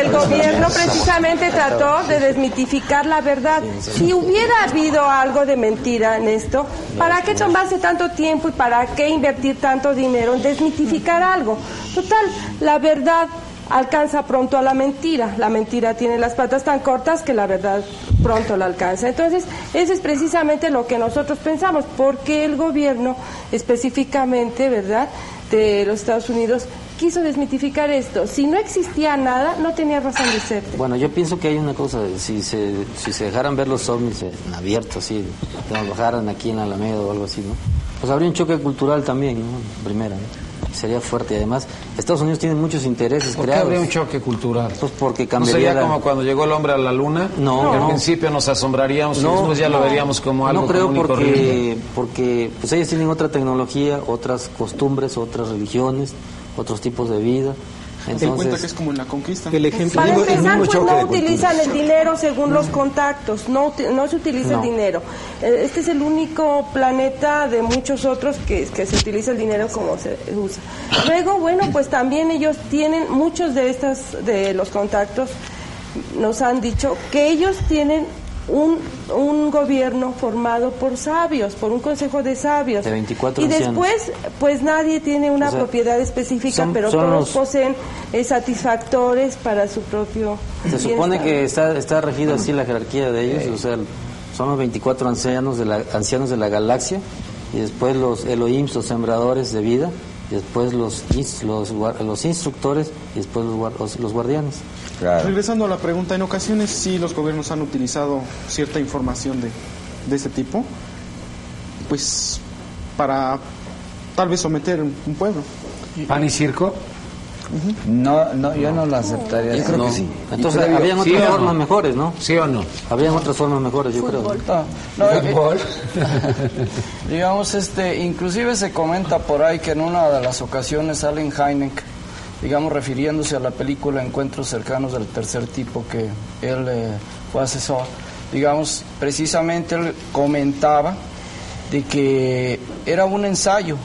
el gobierno precisamente trató de desmitificar la verdad. Si hubiera habido algo de mentira en esto, ¿para qué tomarse tanto tiempo y para qué invertir tanto dinero en desmitificar algo? Total, la verdad alcanza pronto a la mentira. La mentira tiene las patas tan cortas que la verdad pronto la alcanza. Entonces, eso es precisamente lo que nosotros pensamos, porque el gobierno específicamente, ¿verdad?, de los Estados Unidos quiso desmitificar esto. Si no existía nada, no tenía razón de ser. Bueno, yo pienso que hay una cosa, si se, si se dejaran ver los ovnis en abierto, así, nos bajaran aquí en Alameda o algo así, ¿no? Pues habría un choque cultural también, ¿no? Primera, ¿no? Sería fuerte. Y además, Estados Unidos tiene muchos intereses ¿Por qué creados. habría un choque cultural? Pues porque ¿No cambiaría sería la- como cuando llegó el hombre a la luna? No. Que al No. principio nos asombraríamos y No, después ya lo no. veríamos como algo No creo común y corriente. porque, porque pues ellos tienen otra tecnología, otras costumbres, otras religiones, otros tipos de vida. Él cuenta que Entonces, es como en la conquista. El ejemplo, Para empezar, pues no utilizan el dinero según los contactos, no, se utiliza No. el dinero. Eh, Este es el único planeta de muchos otros que, que se utiliza el dinero como se usa. Luego, bueno, pues también ellos tienen, muchos de estas, de los contactos nos han dicho que ellos tienen un, un gobierno formado por sabios, por un consejo de sabios. De 24 y ancianos. después, pues nadie tiene una O sea, propiedad específica, son- pero son todos los- poseen eh, satisfactores para su propio se supone que está, está regida así la jerarquía de ellos, o sea, son los 24 ancianos de la, ancianos de la galaxia, y después los Elohims, los sembradores de vida, después los, los, los instructores, y después los, guar- los- los guardianes. Regresando a la pregunta, en ocasiones sí los gobiernos han utilizado cierta información de, de este tipo, pues para tal vez someter un un pueblo. ¿Pan y circo? No, no, yo no lo aceptaría. Yo creo No. que sí. Entonces, habían ¿sí otras no? formas mejores, ¿no? ¿Sí o no? Habían otras formas mejores, yo creo. No, no, eh, digamos, este, inclusive se comenta por ahí que en una de las ocasiones Allen Hynek, digamos, refiriéndose a la película Encuentros cercanos del tercer tipo que él eh, fue asesor, digamos, precisamente él comentaba de que era un ensayo,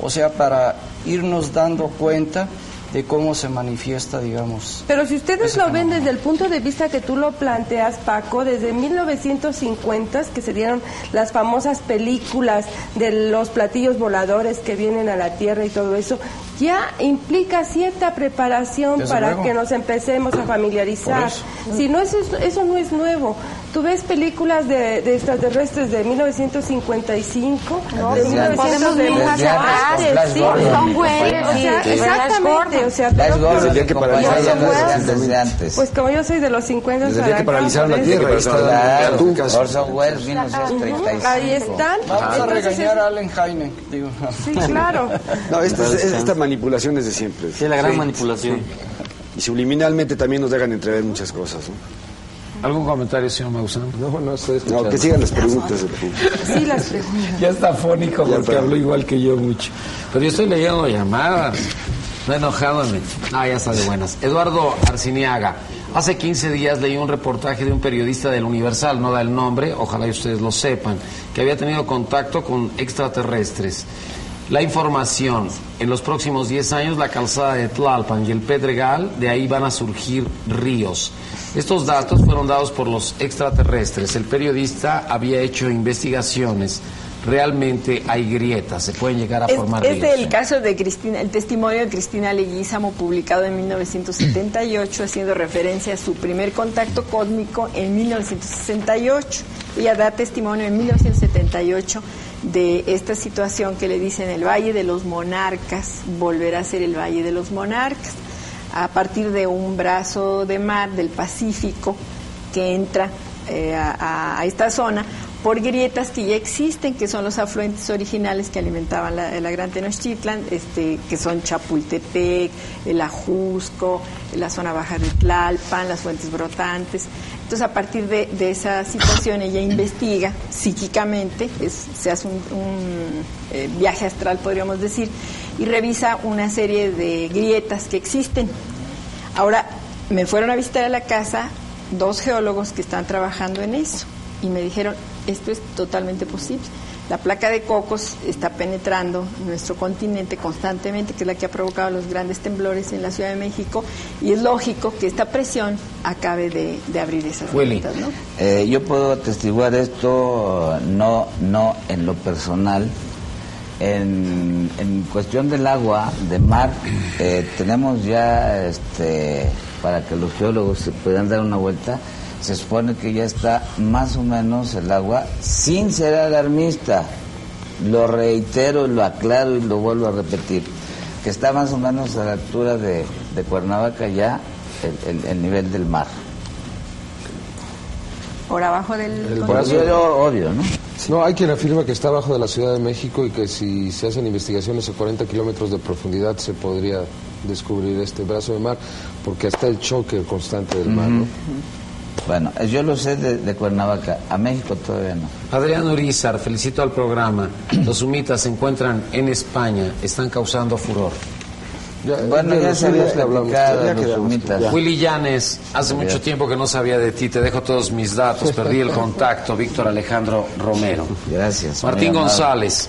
o sea, para irnos dando cuenta de cómo se manifiesta, digamos, Pero si ustedes lo ven desde el punto de vista que tú lo planteas, Paco, desde 1950 que se dieron las famosas películas de los platillos voladores que vienen a la Tierra y todo eso, ya implica cierta preparación Desde para luego. que nos empecemos a familiarizar. Si no, eso, es- eso no es nuevo. Tú ves películas de, de extraterrestres de 1955, de Desde antes. 1900 de Gordon, Desde mi que compañero, paralizaron desde las- antes, desde antes. Pues como yo soy de los 50 Desde el día que paralizaron la Tierra. es- Claro, Tú. Orson Welles, 1935. Ahí están. Vamos a regañar a Allen digo. Sí, claro. No, esta, es- esta manipulación es de siempre. Sí, la gran manipulación. Y subliminalmente también nos dejan entrever muchas cosas. ¿no? ¿Algún comentario, señor Maussan? No, no, estoy escuchando. No, que sigan las preguntas. del público. Sí, las preguntas. Ya está fónico porque pero- habló igual que yo mucho. Pero yo estoy leyendo llamadas. No enojadome. Ah, ya está de buenas. Eduardo Arciniaga. Hace 15 días leí un reportaje de un periodista del Universal, no da el nombre, ojalá y ustedes lo sepan, que había tenido contacto con extraterrestres. La información, en los próximos 10 años la calzada de Tlalpan y el Pedregal, de ahí van a surgir ríos. Estos datos fueron dados por los extraterrestres. El periodista había hecho investigaciones. Realmente hay grietas, se pueden llegar a Es, formar es ríos. el caso de Cristina, el testimonio de Cristina Leguízamo publicado en 1978, haciendo referencia a su primer contacto cósmico en 1968. Ella da testimonio en 1978 de esta situación que le dicen el Valle de los Monarcas, volverá a ser el Valle de los Monarcas, a partir de un brazo de mar del Pacífico que entra eh, a, a esta zona por grietas que ya existen, que son los afluentes originales que alimentaban la, Gran Tenochtitlan, este, que son Chapultepec, el Ajusco, la zona baja de Tlalpan, las fuentes brotantes. Entonces, a partir de, esa situación, ella investiga psíquicamente, es- se hace un, un, eh, viaje astral, podríamos decir, y revisa una serie de grietas que existen. Ahora, me fueron a visitar a la casa dos geólogos que están trabajando en eso y me dijeron, esto es totalmente posible. La placa de cocos está penetrando nuestro continente constantemente, que es la que ha provocado los grandes temblores en la Ciudad de México, y es lógico que esta presión acabe de, de abrir esas Willy. grietas, ¿no? Eh, yo puedo atestiguar esto no, no en lo personal. En, en cuestión del agua, de mar, eh, tenemos ya, este, para que los geólogos se puedan dar una vuelta, se supone que ya está más o menos el agua, sin ser alarmista, lo reitero, lo aclaro y lo vuelvo a repetir, que está más o menos a la altura de, de Cuernavaca ya el- el- el nivel del mar. Por abajo del... Por eso yo obvio, ¿no? No, hay quien afirma que está abajo de la Ciudad de México y que si se hacen investigaciones a 40 kilómetros de profundidad se podría descubrir este brazo de mar, porque está el choque constante del mar, ¿no? Bueno, yo lo sé de, de Cuernavaca, a México todavía no. Adrián Urizar, felicito al programa. Los humitas se encuentran en España, están causando furor. Ya, Bueno, ya se había platicado los humitas. Ya. Willy Llanes, hace mucho tiempo que no sabía de ti, te dejo todos mis datos, perdí el contacto, Víctor Alejandro Romero. Gracias. Martín. González,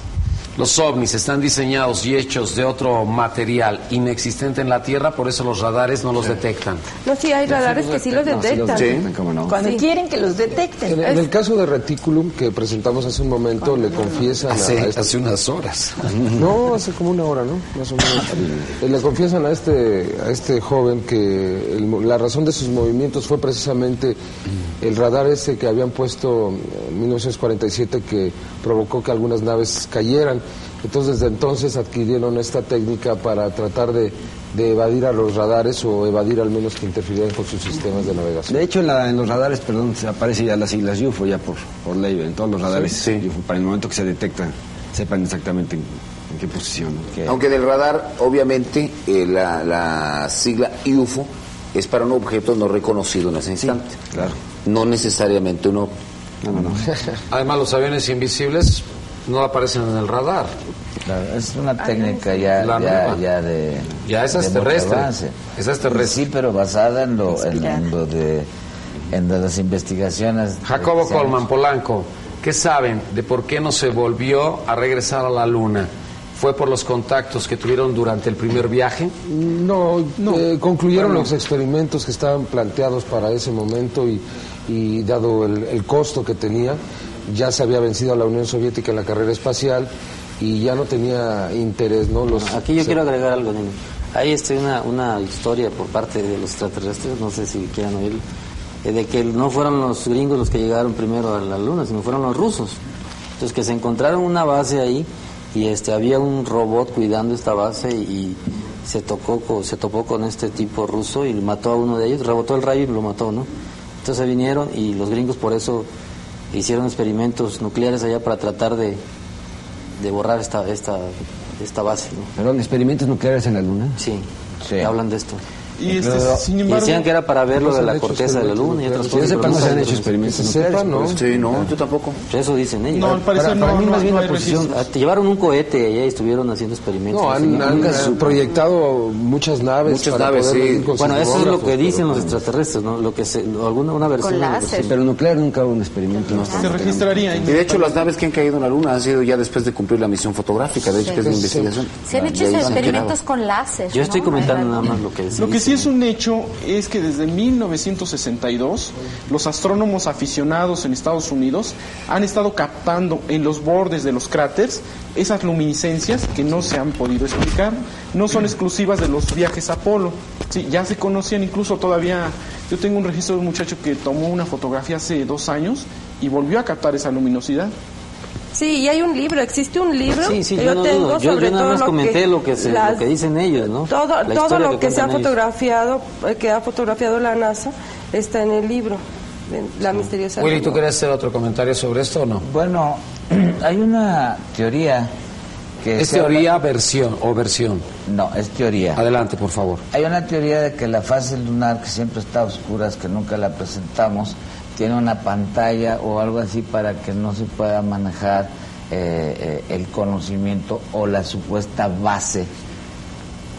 los ovnis están diseñados y hechos de otro material inexistente en la Tierra, por eso los radares no los detectan. No, sí, hay radares que sí los detectan. ¿Cómo no? Cuando Sí. quieren que los detecten. En, en el caso de Reticulum, que presentamos hace un momento, le confiesan a, Hace, a este- hace unas horas. No, hace como una hora, ¿no? Más o menos. Le confiesan a este, a este joven que el mo- la razón de sus movimientos fue precisamente el radar ese que habían puesto en 1947 que provocó que algunas naves cayeran. Entonces, desde entonces adquirieron esta técnica para tratar de, de evadir a los radares o evadir al menos que interfirieran con sus sistemas de navegación. De hecho, en, la- en los radares, perdón, se aparece ya las siglas UFO ya por, por ley, en todos los radares UFO, para el momento que se detecta, sepan exactamente en, en qué posición. ¿no? Aunque del radar, obviamente, eh, la, la sigla UFO es para un objeto no reconocido en ese instante. claro. No necesariamente un ovni. No, no, no. Además, los aviones invisibles no aparecen en el radar. Claro, es una técnica ya, La ya, ya de. Ya esa es terrestre. Esa es terrestre. Sí, pero basada en lo, en, en lo de. En las investigaciones. Jacobo. Colman, Polanco, ¿qué saben de por qué no se volvió a regresar a la Luna? ¿Fue por los contactos que tuvieron durante el primer viaje? No, eh, concluyeron los experimentos que estaban planteados para ese momento y, y dado el, el costo que tenía, ya se había vencido a la Unión Soviética en la carrera espacial y ya no tenía interés, ¿no? Los, Aquí yo se- quiero agregar algo, Nino. Hay este, una, una historia por parte de los extraterrestres, no sé si quieran oír, eh, de que no fueron los gringos los que llegaron primero a la luna, sino fueron los rusos. Entonces que se encontraron una base ahí y este había un robot cuidando esta base y se tocó se topó con este tipo ruso y mató a uno de ellos, rebotó el rayo y lo mató, ¿no? Entonces vinieron y los gringos por eso hicieron experimentos nucleares allá para tratar de, de borrar esta esta esta base, ¿no? Perdón, experimentos nucleares en la Luna. Sí, Sí. hablan de esto. Y este, sin Y decían que era para ver lo de la corteza de la luna y otras cosas. sepa, no se han hecho experimentos sepa, ¿no? eso. Sí, no, yo tampoco. Eso dicen ellos. no, al parecer Para- no, para mí no- más bien la posición-. Ah, te llevaron un cohete allá y estuvieron haciendo experimentos. No, han, proyectado muchas naves. Muchas para naves, poder sí. Bueno, eso es lo que dicen los extraterrestres, ¿no? Lo que se, alguna una versión. Pero nuclear nunca hubo un experimento. Se registraría. Y de hecho, las naves que han caído en la Luna han sido ya después de cumplir la misión fotográfica, de hecho, que es de investigación. Se han hecho experimentos con láser. Yo estoy comentando nada más lo que se Lo que dice. Sí es un hecho es que desde 1962 los astrónomos aficionados en Estados Unidos han estado captando en los bordes de los cráteres esas luminiscencias que no se han podido explicar. No son exclusivas de los viajes Apolo. Sí, ya se conocían incluso todavía. Yo tengo un registro de un muchacho que tomó una fotografía hace dos años y volvió a captar esa luminosidad. Sí, y hay un libro, existe un libro Sí, sí, que yo yo no tengo dudo. Yo, sobre yo nada todo más lo comenté que, lo, que se, las- lo que dicen ellos, ¿no? Todo, lo que se ha ellos. fotografiado, eh, que ha fotografiado la NASA, está en el libro, La misteriosa. Willy. ¿tú quieres hacer otro comentario sobre esto o no? Bueno, hay una teoría que. ¿Es habla- teoría, versión o versión? No, es teoría. Adelante, por favor. Hay una teoría de que la fase lunar, que siempre está a oscuras, que nunca la presentamos, tiene una pantalla o algo así para que no se pueda manejar eh, eh, el conocimiento o la supuesta base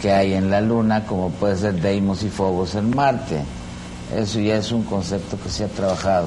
que hay en la luna, como puede ser Deimos y Phobos en Marte. Eso ya es un concepto que se ha trabajado.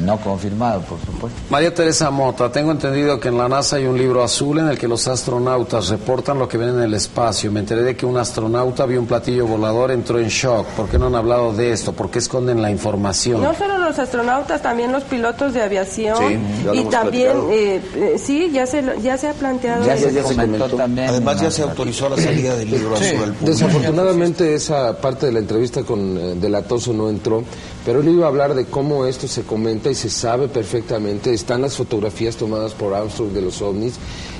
No confirmado, por supuesto. María Teresa Mota, tengo entendido que en la NASA hay un libro azul en el que los astronautas reportan lo que ven en el espacio. Me enteré de que un astronauta vio un platillo volador, entró en shock. ¿Por qué no han hablado de esto? ¿Por qué esconden la información? No solo los astronautas, también los pilotos de aviación. Sí, ya lo y hemos también, eh, eh, sí, ya se, lo- ya se ha planteado. Ya se comentó también. Además ya se autorizó la salida del libro azul al público. Desafortunadamente esa parte de la entrevista con eh, Delatoso no entró, pero él iba a hablar de cómo esto se comenta y se sabe perfectamente. Están las fotografías tomadas por Armstrong de los ovnis.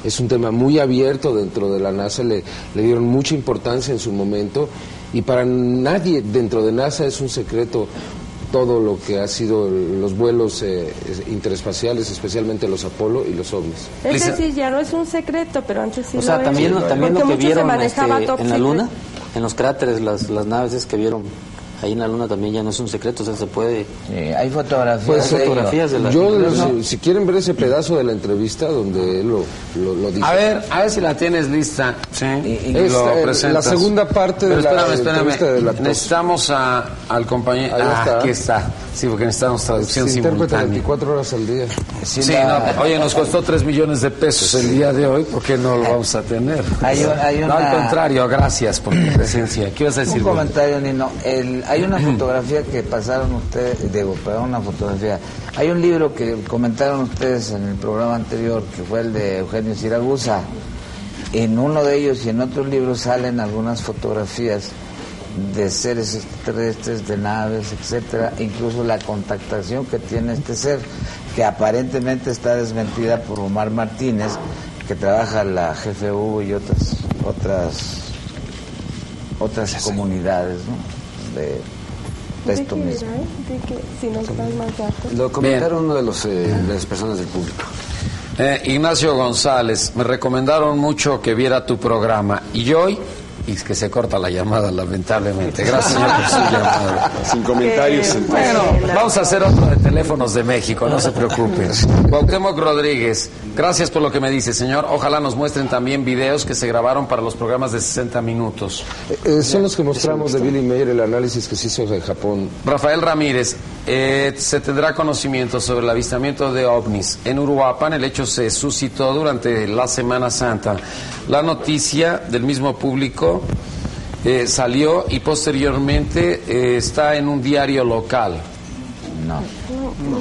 Es un tema muy abierto dentro de la NASA, le, le dieron mucha importancia en su momento y para nadie dentro de NASA es un secreto todo lo que ha sido los vuelos eh, interespaciales, especialmente los Apolo y los ovnis. Ese sí ya no es un secreto, pero antes sí O sea, lo también, era. también lo que vieron este, en la luna, en los cráteres, las, las naves que vieron ahí en la luna también ya no es un secreto, o sea, se puede... Sí, hay fotografías. Pues, de fotografías de la... Yo, de si, si quieren ver ese pedazo de la entrevista donde él lo, lo, lo dice. A ver, a ver si la tienes lista. Sí. Y- y lo eh, presentas. la segunda parte de Pero la espérame, espérame. entrevista de la tos. Necesitamos a, al compañero. Ahí Ah, está. aquí está. Sí, porque necesitamos traducción Se interpreta simultánea. 24 horas al día. Sí, Sí, la- no, oye, nos costó 3 millones de pesos el día de hoy, ¿por qué no lo vamos a tener? Hay hay No, al una- contrario, gracias por tu presencia. ¿Qué ibas a decir? Un comentario, Nino. El- hay una fotografía que pasaron ustedes, digo, perdón, una fotografía. Hay un libro que comentaron ustedes en el programa anterior, que fue el de Eugenio Siragusa. En uno de ellos y en otros libros salen algunas fotografías de seres extraterrestres, de naves, etcétera, incluso la contactación que tiene este ser, que aparentemente está desmentida por Omar Martínez, que trabaja la GFU y otras otras otras comunidades, ¿no? De, de ¿De esto qué mismo. era? ¿De qué? Si nos das más datos. Lo comentaron uno de, los, eh, de las personas del público. Eh, Ignacio González, me recomendaron mucho que viera tu programa y hoy, y es que se corta la llamada lamentablemente. Gracias señor por su llamada. Sin comentarios. Eh, entonces. Bueno, vamos a hacer otro de teléfonos de México, no se preocupen. Cuauhtémoc Rodríguez, gracias por lo que me dice, señor. Ojalá nos muestren también videos que se grabaron para los programas de 60 minutos. Eh, son los que mostramos de Billy Mayer, el análisis que se hizo en Japón. Rafael Ramírez, eh, se tendrá conocimiento sobre el avistamiento de ovnis en Uruapan. El hecho se suscitó durante la Semana Santa. La noticia del mismo público eh, salió y posteriormente eh, está en un diario local. No.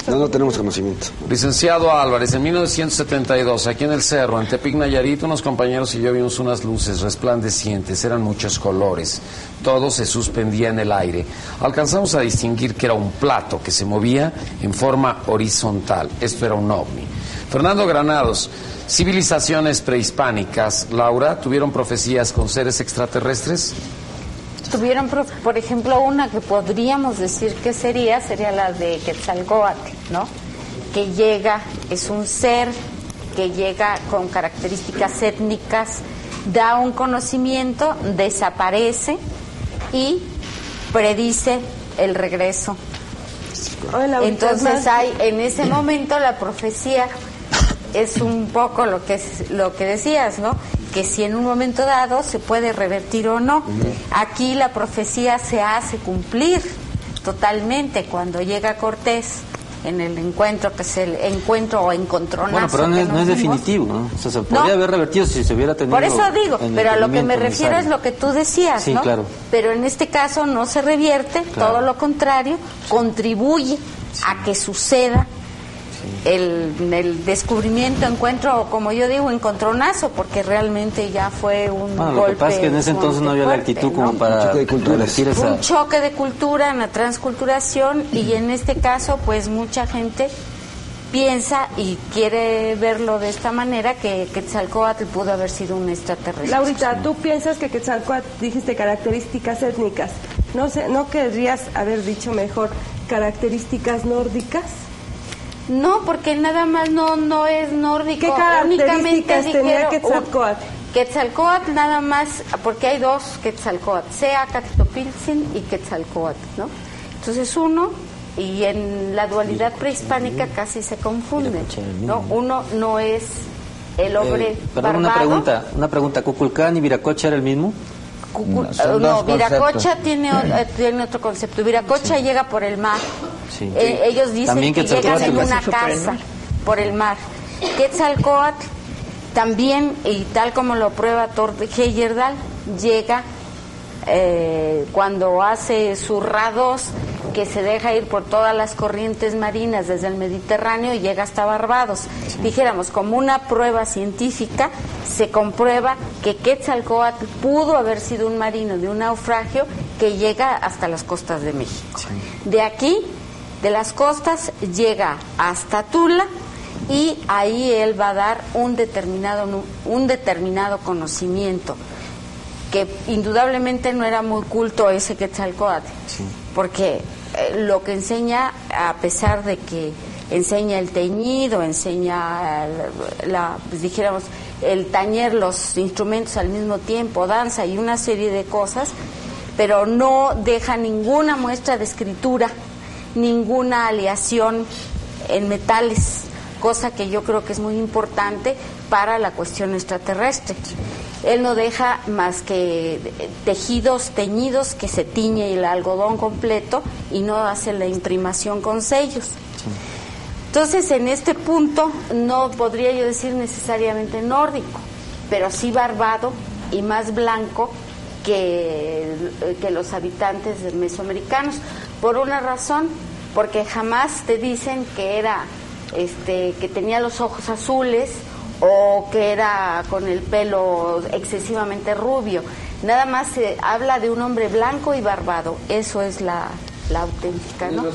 No, no tenemos conocimiento. Licenciado Álvarez, en 1972, aquí en el cerro, en Tepic Nayarit, unos compañeros y yo vimos unas luces resplandecientes, eran muchos colores, todo se suspendía en el aire. Alcanzamos a distinguir que era un plato que se movía en forma horizontal, esto era un ovni. Fernando Granados, civilizaciones prehispánicas, Laura, ¿tuvieron profecías con seres extraterrestres? Tuvieron, por, ejemplo, una que podríamos decir que sería, sería la de Quetzalcóatl, ¿no? Que llega, es un ser que llega con características étnicas, da un conocimiento, desaparece y predice el regreso. Entonces hay, en ese momento la profecía es un poco lo que es, lo que decías, ¿no? Que si en un momento dado se puede revertir o no. Aquí la profecía se hace cumplir totalmente cuando llega Cortés en el encuentro que es el encuentro o encontronazo. Bueno, pero no es, no es definitivo, ¿no? O sea, se podría No. haber revertido si se hubiera tenido... Por eso digo, pero a lo que me refiero es lo que tú decías, Sí, ¿no? claro. Pero en este caso no se revierte, Claro. todo lo contrario, contribuye a que suceda el, el descubrimiento, encuentro, como yo digo, encontronazo, porque realmente ya fue un Bueno, lo golpe. que pasa es que en ese entonces no había la actitud ¿no? como para choque de culturas. revertir esa... Un choque de cultura, una transculturación, y en este caso, pues mucha gente piensa y quiere verlo de esta manera que Quetzalcóatl pudo haber sido un extraterrestre. Laurita, tú piensas que Quetzalcóatl dijiste características étnicas. No sé, ¿no querrías haber dicho mejor características nórdicas? No, porque nada más no no es nórdico. ¿Qué características Únicamente tenía? Quetzalcóatl nada más, porque hay dos Quetzalcóatl, Seacatitopiltzin y Quetzalcóatl, ¿no? Entonces uno, y en la dualidad prehispánica casi se confunde, ¿no? Uno no es el hombre Eh, perdón, una pregunta, una pregunta. ¿Cuculcán y Viracocha era el mismo? No, no Viracocha tiene, eh, tiene otro concepto. Viracocha llega por el mar. Eh, ellos dicen que llegan en una casa por el mar. Quetzalcoatl también, y tal como lo prueba Heyerdahl, llega eh, cuando hace zurrados que se deja ir por todas las corrientes marinas desde el Mediterráneo y llega hasta Barbados. Dijéramos, como una prueba científica, se comprueba que Quetzalcoatl pudo haber sido un marino de un naufragio que llega hasta las costas de México. De aquí, de las costas, llega hasta Tula y ahí él va a dar un determinado, un determinado conocimiento que indudablemente no era muy culto ese Quetzalcoatl, porque eh, lo que enseña, a pesar de que enseña el teñido, enseña la, pues dijéramos, el tañer los instrumentos al mismo tiempo, danza y una serie de cosas, pero no deja ninguna muestra de escritura, ninguna aleación en metales, cosa que yo creo que es muy importante para la cuestión extraterrestre. Él no deja más que tejidos teñidos que se tiñe el algodón completo y no hace la imprimación con sellos. Entonces, en este punto no podría yo decir necesariamente nórdico, pero sí barbado y más blanco que, que los habitantes mesoamericanos. Por una razón, porque jamás te dicen que era este que tenía los ojos azules o que era con el pelo excesivamente rubio. Nada más se habla de un hombre blanco y barbado. Eso es la, la auténtica, ¿no?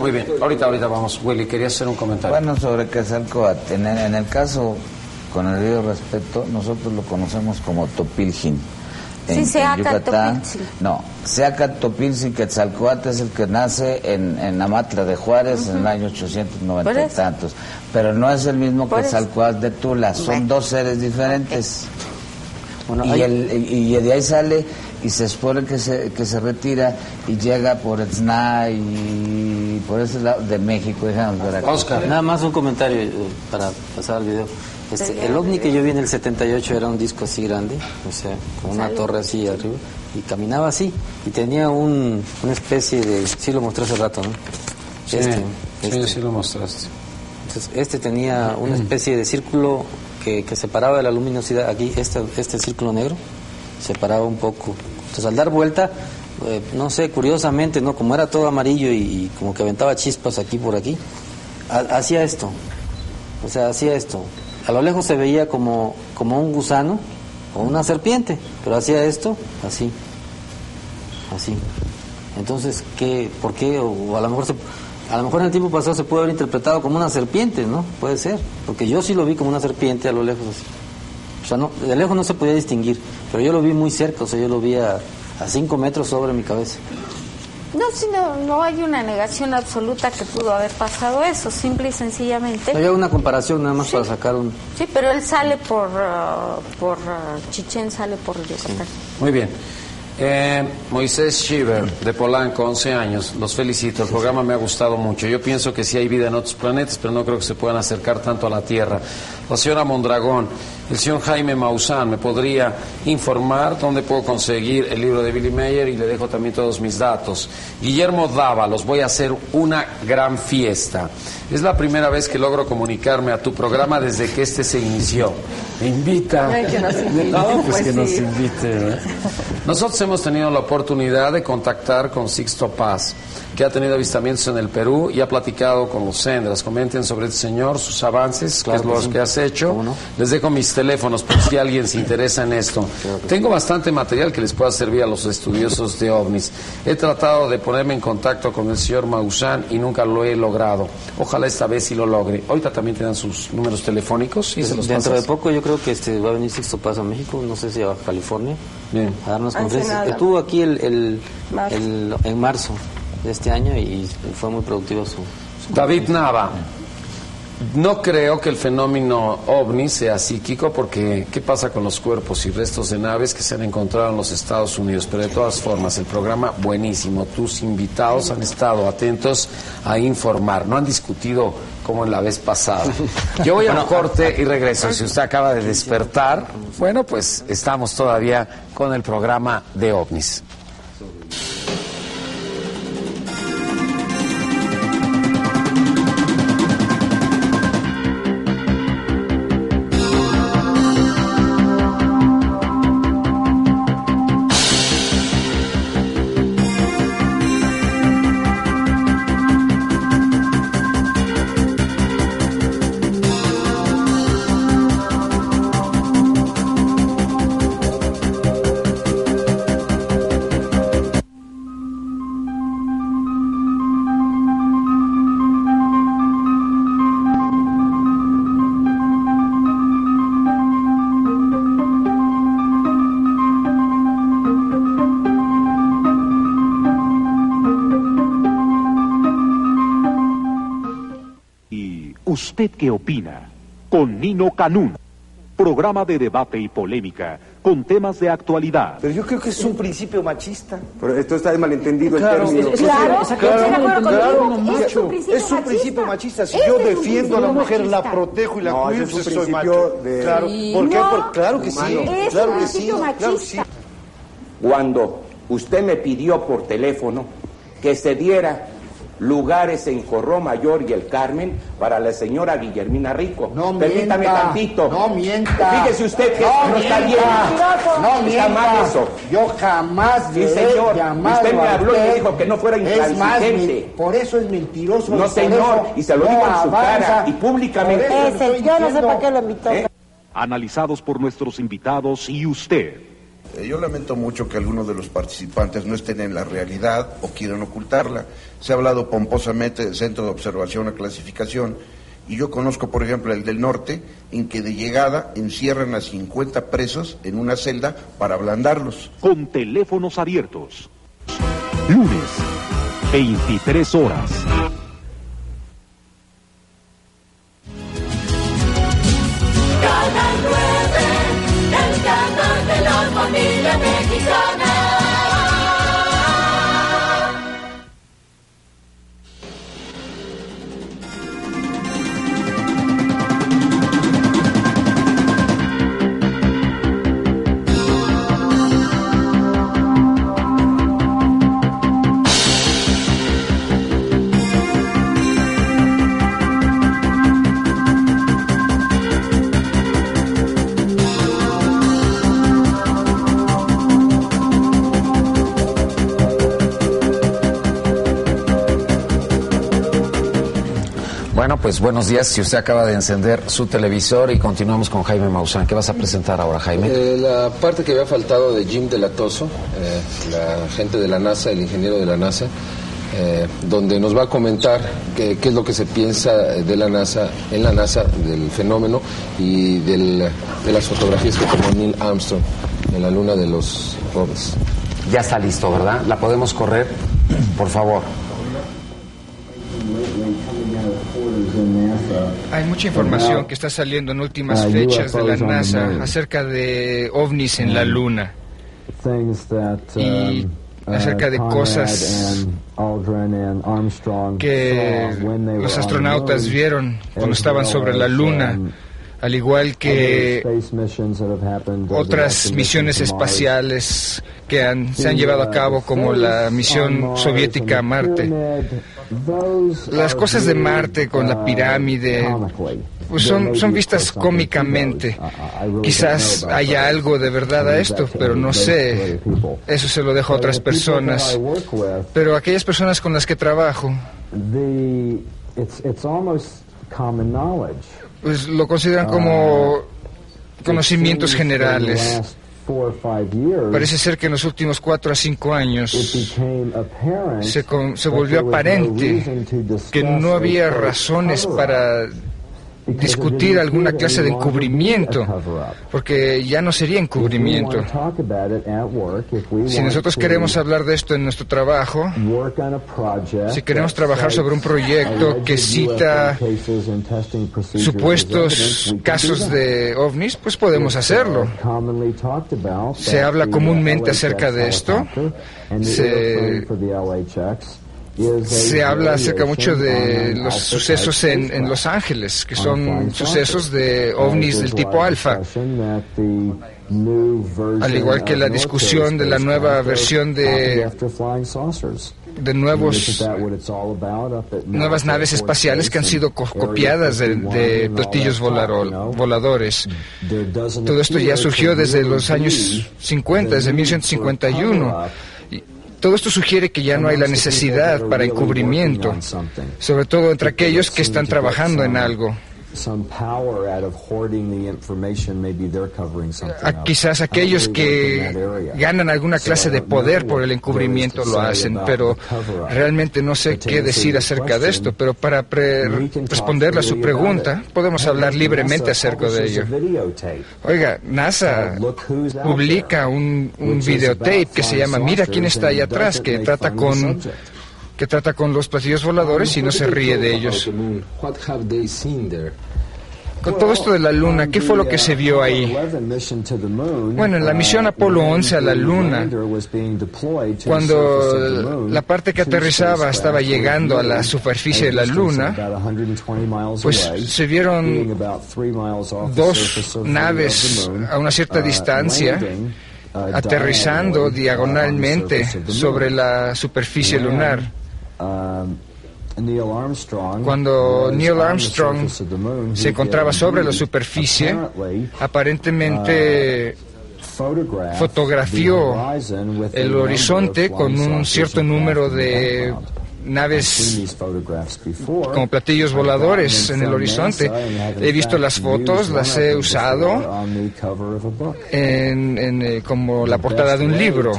Muy bien, ahorita, ahorita vamos. Willy, quería hacer un comentario. Bueno, sobre Quetzalcóatl, en, en el caso, con el debido respeto, nosotros lo conocemos como Topilgin en, sí, en Yucatán. No, Seaca Topilzin Quetzalcoatl es el que nace en, en Amatla de Juárez en el año 890 y tantos. Pero no es el mismo Quetzalcoatl de Tula, son dos seres diferentes. y, el, y, de ahí sale y se supone que se, que se retira y llega por Etzna y por ese lado de México, Oscar, nada más un comentario eh, para pasar al video. Este, el ovni que yo vi en el 78 era un disco así grande, o sea, con una torre así arriba, y caminaba así, y tenía un, una especie de... Sí lo mostré hace rato, ¿no? Sí, este, este. sí, lo mostraste. Entonces, este tenía una especie de círculo que, que separaba la luminosidad, aquí, este, este círculo negro, separaba un poco. Entonces, al dar vuelta, eh, no sé, curiosamente, ¿no? Como era todo amarillo y, y como que aventaba chispas aquí por aquí, hacía esto. O sea, hacía esto a lo lejos se veía como, como un gusano o una serpiente, pero hacía esto así, así. Entonces, ¿qué, ¿por qué? O, a lo mejor a lo mejor en el tiempo pasado se puede haber interpretado como una serpiente, ¿no? Puede ser, porque yo sí lo vi como una serpiente a lo lejos. O sea, no, de lejos no se podía distinguir, pero yo lo vi muy cerca, o sea, yo lo vi a, a cinco metros sobre mi cabeza. No, si no, hay una negación absoluta que pudo haber pasado eso, simple y sencillamente. Hay una comparación nada más para sacar un... Sí, pero él sale por, uh, por uh, Chichén, sale por Yucatán. Muy bien. Eh, Moisés Shiver, de Polanco, 11 años. Los felicito. El programa me ha gustado mucho. Yo pienso que sí hay vida en otros planetas, pero no creo que se puedan acercar tanto a la Tierra. La señora Mondragón, el señor Jaime Maussan, ¿me podría informar dónde puedo conseguir el libro de Billy Mayer? Y le dejo también todos mis datos. Guillermo Dava, los voy a hacer una gran fiesta. Es la primera vez que logro comunicarme a tu programa desde que este se inició. Me invita. que nos invite. No, pues, pues que nos invite. ¿eh? Nosotros hemos tenido la oportunidad de contactar con Sixto Paz, que ha tenido avistamientos en el Perú y ha platicado con los Sendras. Comenten sobre el señor, sus avances, qué es lo que has hecho. Les dejo mis teléfonos por si alguien se interesa en esto. Tengo bastante material que les pueda servir a los estudiosos de ovnis. He tratado de ponerme en contacto con el señor Maussan y nunca lo he logrado. Ojalá esta vez sí lo logre. Ahorita también te dan sus números telefónicos y se los Dentro de poco yo creo que este va a venir Sixto Paz a México, no sé si a California. Bien. A darnos Estuvo aquí el, en marzo de este año y fue muy productivo su... David Nava. No creo que el fenómeno ovni sea psíquico porque ¿qué pasa con los cuerpos y restos de naves que se han encontrado en los Estados Unidos? Pero de todas formas, el programa buenísimo. Tus invitados han estado atentos a informar. No han discutido como en la vez pasada. Yo voy a un corte y regreso. Si usted acaba de despertar, bueno, pues estamos todavía con el programa de ovnis. ¿Usted qué opina? Con Nino Canún. Programa de debate y polémica con temas de actualidad. Pero yo creo que es un principio machista. Pero esto está malentendido Claro, el término. es- claro, claro, claro, claro, es un principio Es un principio machista. Si yo defiendo a la mujer, la protejo y la No, cuido, es un soy macho. de- Claro. ¿por qué? No, Por- claro que sí. Es claro un que sí, principio claro sí. Cuando usted me pidió por teléfono que se diera lugares en Corró Mayor y el Carmen para la señora Guillermina Rico. No Permítame mienta, tantito. no mienta. Fíjese usted que No esto no está bien. mienta, no está mienta. mal eso. Yo jamás Sí, señor. llamado Usted me habló y me dijo que no fuera Es más, intransigente. por eso es mentiroso. No, señor, eso y se lo no digo en su cara y públicamente. Por eso le estoy diciendo- lo invitó. Analizados por nuestros invitados y usted. Eh, Yo lamento mucho que algunos de los participantes no estén en la realidad o quieran ocultarla. Se ha hablado pomposamente del Centro de Observación y Clasificación y yo conozco, por ejemplo, el del norte, en que de llegada encierran a 50 presos en una celda para ablandarlos. Con teléfonos abiertos. Lunes, 23 horas. Familia pues buenos días. Si usted acaba de encender su televisor y continuamos con Jaime Maussan. ¿Qué vas a presentar ahora, Jaime? Eh, la parte que había faltado de Jim Delatoso, eh, la gente de la NASA, el ingeniero de la NASA, eh, donde nos va a comentar qué, qué es lo que se piensa de la NASA, en la NASA, del fenómeno y del- de las fotografías que tomó Neil Armstrong en la luna de los ovnis. Ya está listo, ¿verdad? ¿La podemos correr? Por favor. Hay mucha información que está saliendo en últimas Uh, fechas de la NASA acerca de ovnis en la Luna. Things that Y um, acerca de uh, Conrad cosas que los astronautas vieron cuando estaban sobre la Luna, al igual que uh, otras misiones espaciales que han- se han llevado a cabo como la misión soviética a Marte. Las cosas de Marte con la pirámide pues son, son vistas cómicamente. Quizás haya algo de verdad a esto, pero no sé. Eso se lo dejo a otras personas. Pero aquellas personas con las que trabajo, pues lo consideran como conocimientos in the generales. Last four or five years, Parece ser que en los últimos cuatro a cinco años became apparent se, con- se volvió aparente que no había razones para discutir alguna clase de encubrimiento, porque ya no sería encubrimiento. Si nosotros queremos hablar de esto en nuestro trabajo, si queremos trabajar sobre un proyecto que cita supuestos casos de ovnis, pues podemos hacerlo. Se habla comúnmente acerca de esto. Se, se habla acerca mucho de los sucesos en, en Los Ángeles, que son sucesos de ovnis del tipo alfa, al igual que la discusión de la nueva versión de de nuevos nuevas naves espaciales que han sido co- copiadas de, de platillos voladores. Todo esto ya surgió desde los años 50, desde 1151. Todo esto sugiere que ya no hay la necesidad para encubrimiento, sobre todo entre aquellos que están trabajando en algo. Quizás aquellos que ganan alguna clase de poder por el encubrimiento lo hacen, pero realmente no sé qué decir acerca de esto. Pero para responderle a su pregunta, podemos hablar libremente acerca de ello. Oiga, NASA publica un, un videotape que se llama Mira quién está ahí atrás, que trata con que trata con los platillos voladores y no se ríe de ellos. Con todo esto de la Luna, ¿qué fue lo que se vio ahí? Bueno, en la misión Apolo 11 a la Luna, cuando la parte que aterrizaba estaba llegando a la superficie de la Luna, pues se vieron dos naves a una cierta distancia aterrizando diagonalmente sobre la superficie lunar. Cuando Neil Armstrong se encontraba sobre la superficie, aparentemente fotografió el horizonte con un cierto número de naves como platillos voladores en el horizonte. He visto las fotos, las he usado en, en, eh, como la portada de un libro.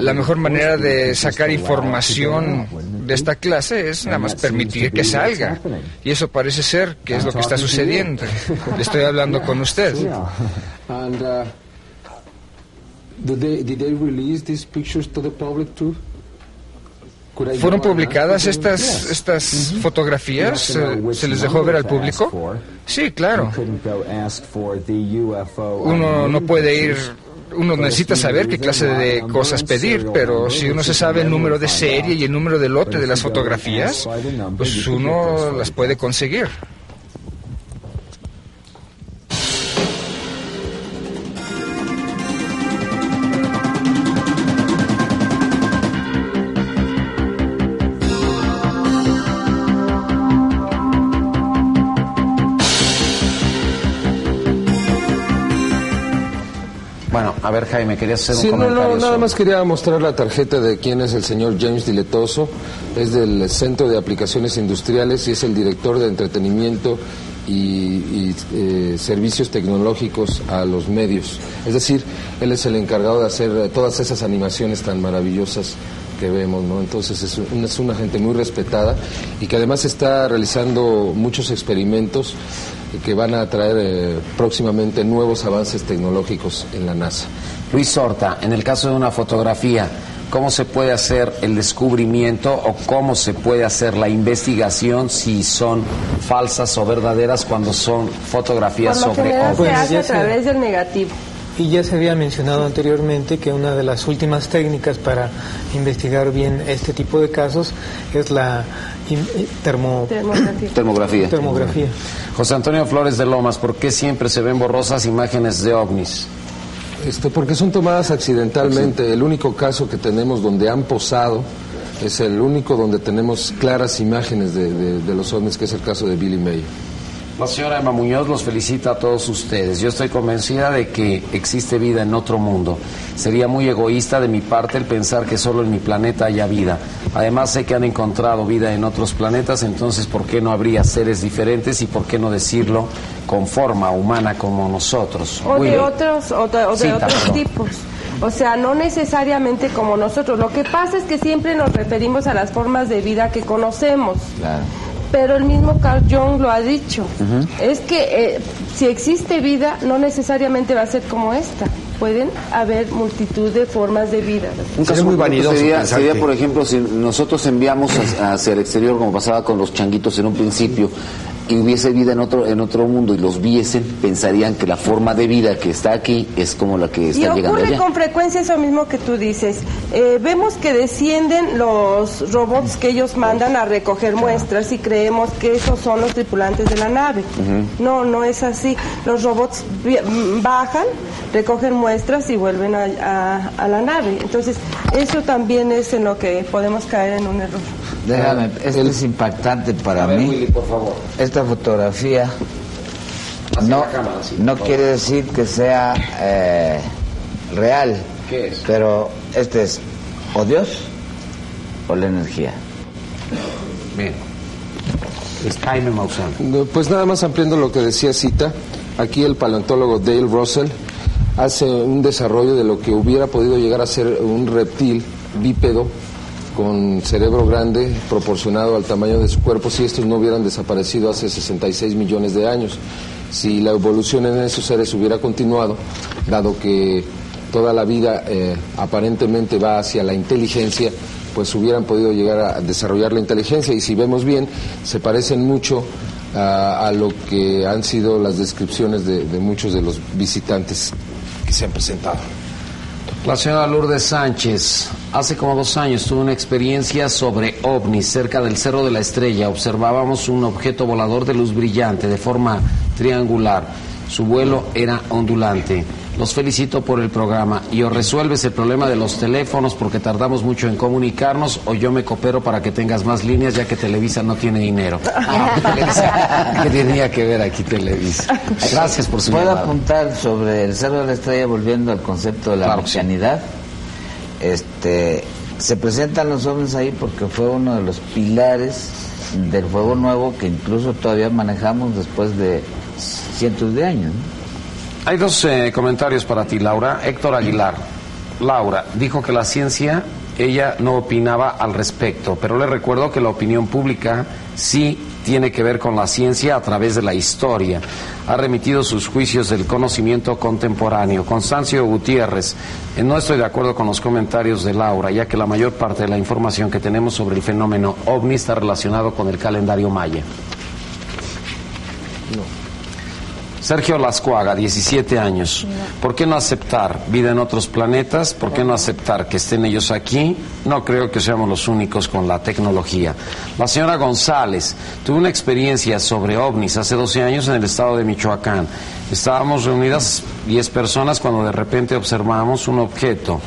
La mejor manera de sacar información de esta clase es nada más permitir que salga. Y eso parece ser que es lo que está sucediendo. Le estoy hablando con usted. Uh, did they did they release these pictures to the public too? ¿Fueron publicadas estas, estas fotografías? ¿Se, se les dejó ver al público? Sí, claro. Uno no puede ir, uno necesita saber qué clase de cosas pedir, pero si uno se sabe el número de serie y el número de lote de las fotografías, pues uno las puede conseguir. Ver, Jaime, querías hacer Sí, un no, comentario. no, nada sobre- más quería mostrar la tarjeta de quién es el señor James Diletoso. Es del Centro de Aplicaciones Industriales y es el director de entretenimiento y, y, eh, servicios tecnológicos a los medios. Es decir, él es el encargado de hacer todas esas animaciones tan maravillosas que vemos, ¿no? Entonces es, un- es una gente muy respetada y que además está realizando muchos experimentos que van a traer eh, próximamente nuevos avances tecnológicos en la NASA. Luis Horta, en el caso de una fotografía, ¿cómo se puede hacer el descubrimiento o cómo se puede hacer la investigación si son falsas o verdaderas cuando son fotografías Por lo sobre general se hace a través del negativo. Y ya se había mencionado anteriormente que una de las últimas técnicas para investigar bien este tipo de casos es la eh, termo- Termografía. termografía. José Antonio Flores de Lomas, ¿por qué siempre se ven borrosas imágenes de ovnis? Este, porque son tomadas accidentalmente. El único caso que tenemos donde han posado es el único donde tenemos claras imágenes de, de- de los ovnis, que es el caso de Billy May. La señora Emma Muñoz los felicita a todos ustedes. Yo estoy convencida de que existe vida en otro mundo. Sería muy egoísta de mi parte el pensar que solo en mi planeta haya vida. Además sé que han encontrado vida en otros planetas, entonces ¿por qué no habría seres diferentes y por qué no decirlo con forma humana como nosotros? O de otros, o de, o de Sí, otros tipos. O sea, no necesariamente como nosotros. Lo que pasa es que siempre nos referimos a las formas de vida que conocemos. Pero el mismo Carl Jung lo ha dicho. Es que eh, si existe vida, no necesariamente va a ser como esta. Pueden haber multitud de formas de vida. Un caso muy vanidoso sería, sería, por ejemplo, si nosotros enviamos hacia- hacia el exterior, como pasaba con los changuitos en un principio, y hubiese vida en otro en otro mundo y los viesen, pensarían que la forma de vida que está aquí es como la que Y está llegando ocurre allá. con frecuencia eso mismo que tú dices. Eh, vemos que descienden los robots que ellos mandan a recoger muestras y creemos que esos son los tripulantes de la nave. No, no es así. Los robots bajan, recogen muestras y vuelven a, a- a la nave. Entonces, eso también es en lo que podemos caer en un error. Déjame, esto es impactante para A ver, mí. Willy, por favor. Esta fotografía no, no quiere decir que sea eh, real, ¿Qué es? pero este es o Dios o la energía. Bien. Es Jaime Maussan. No, Pues nada más ampliando lo que decía Cita, aquí el paleontólogo Dale Russell hace un desarrollo de lo que hubiera podido llegar a ser un reptil bípedo con cerebro grande proporcionado al tamaño de su cuerpo si estos no hubieran desaparecido hace 66 millones de años. Si la evolución en esos seres hubiera continuado, dado que toda la vida eh, aparentemente va hacia la inteligencia, pues hubieran podido llegar a desarrollar la inteligencia y si vemos bien, se parecen mucho a, a lo que han sido las descripciones de, de muchos de los visitantes que se han presentado. La señora Lourdes Sánchez, hace como dos años tuve una experiencia sobre ovnis cerca del Cerro de la Estrella. Observábamos un objeto volador de luz brillante de forma triangular. Su vuelo era ondulante. Los felicito por el programa y o resuelves el problema de los teléfonos porque tardamos mucho en comunicarnos o yo me coopero para que tengas más líneas ya que Televisa no tiene dinero. ¿Qué tenía que ver aquí Televisa? Gracias por su ¿Puedo llamada. apuntar sobre el Cerro de la Estrella volviendo al concepto de la Claro? Este, se presentan los ovnis ahí porque fue uno de los pilares del fuego nuevo que incluso todavía manejamos después de cientos de años. Hay dos eh, comentarios para ti, Laura. Héctor Aguilar. Laura dijo que la ciencia, ella no opinaba al respecto, pero le recuerdo que la opinión pública sí tiene que ver con la ciencia a través de la historia. Ha remitido sus juicios del conocimiento contemporáneo. Constancio Gutiérrez, eh, no estoy de acuerdo con los comentarios de Laura, ya que la mayor parte de la información que tenemos sobre el fenómeno ovni está relacionado con el calendario maya. Sergio Lascuaga, 17 años. ¿Por qué no aceptar vida en otros planetas? ¿Por qué no aceptar que estén ellos aquí? No creo que seamos los únicos con la tecnología. La señora González tuvo una experiencia sobre ovnis hace 12 años en el estado de Michoacán. Estábamos reunidas 10 personas cuando de repente observamos un objeto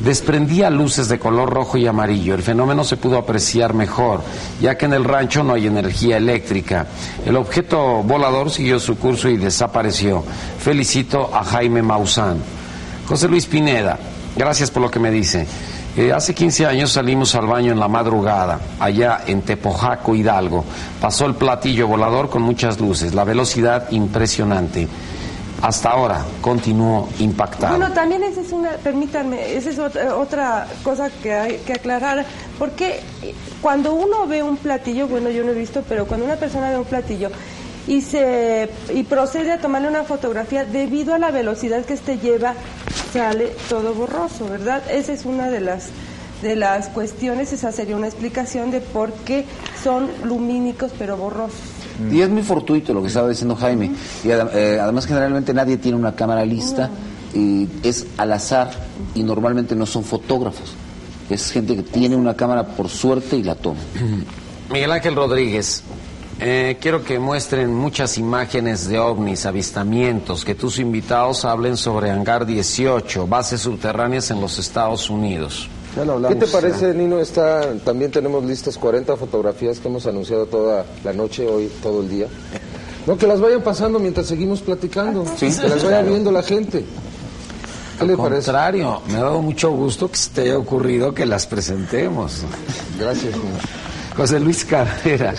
desprendía luces de color rojo y amarillo. El fenómeno se pudo apreciar mejor, ya que en el rancho no hay energía eléctrica. El objeto volador siguió su curso y desapareció. Felicito a Jaime Maussan. José Luis Pineda, gracias por lo que me dice. Eh, hace 15 años salimos al baño en la madrugada, allá en Tepojaco, Hidalgo. Pasó el platillo volador con muchas luces, la velocidad impresionante. Hasta ahora continúo impactado. Bueno, también esa es una, permítanme, esa es otra, otra cosa que hay que aclarar, porque cuando uno ve un platillo, bueno, yo no he visto, pero cuando una persona ve un platillo y se y procede a tomarle una fotografía debido a la velocidad que este lleva, sale todo borroso, ¿verdad? Esa es una de las de las cuestiones, esa sería una explicación de por qué son lumínicos pero borrosos. Y es muy fortuito lo que estaba diciendo Jaime. Y eh, además generalmente nadie tiene una cámara lista y es al azar y normalmente no son fotógrafos. Es gente que tiene una cámara por suerte y la toma. Miguel Ángel Rodríguez, eh, quiero que muestren muchas imágenes de ovnis, avistamientos, que tus invitados hablen sobre Hangar 18, bases subterráneas en los Estados Unidos. Ya lo hablamos. ¿Qué te parece, Nino? Está, también tenemos listas 40 fotografías que hemos anunciado toda la noche, hoy, todo el día. No, que las vayan pasando mientras seguimos platicando. Sí, que las vaya claro. viendo la gente. ¿Qué le Al parece? contrario, me ha dado mucho gusto que se te haya ocurrido que las presentemos. Gracias. José Luis Carrera.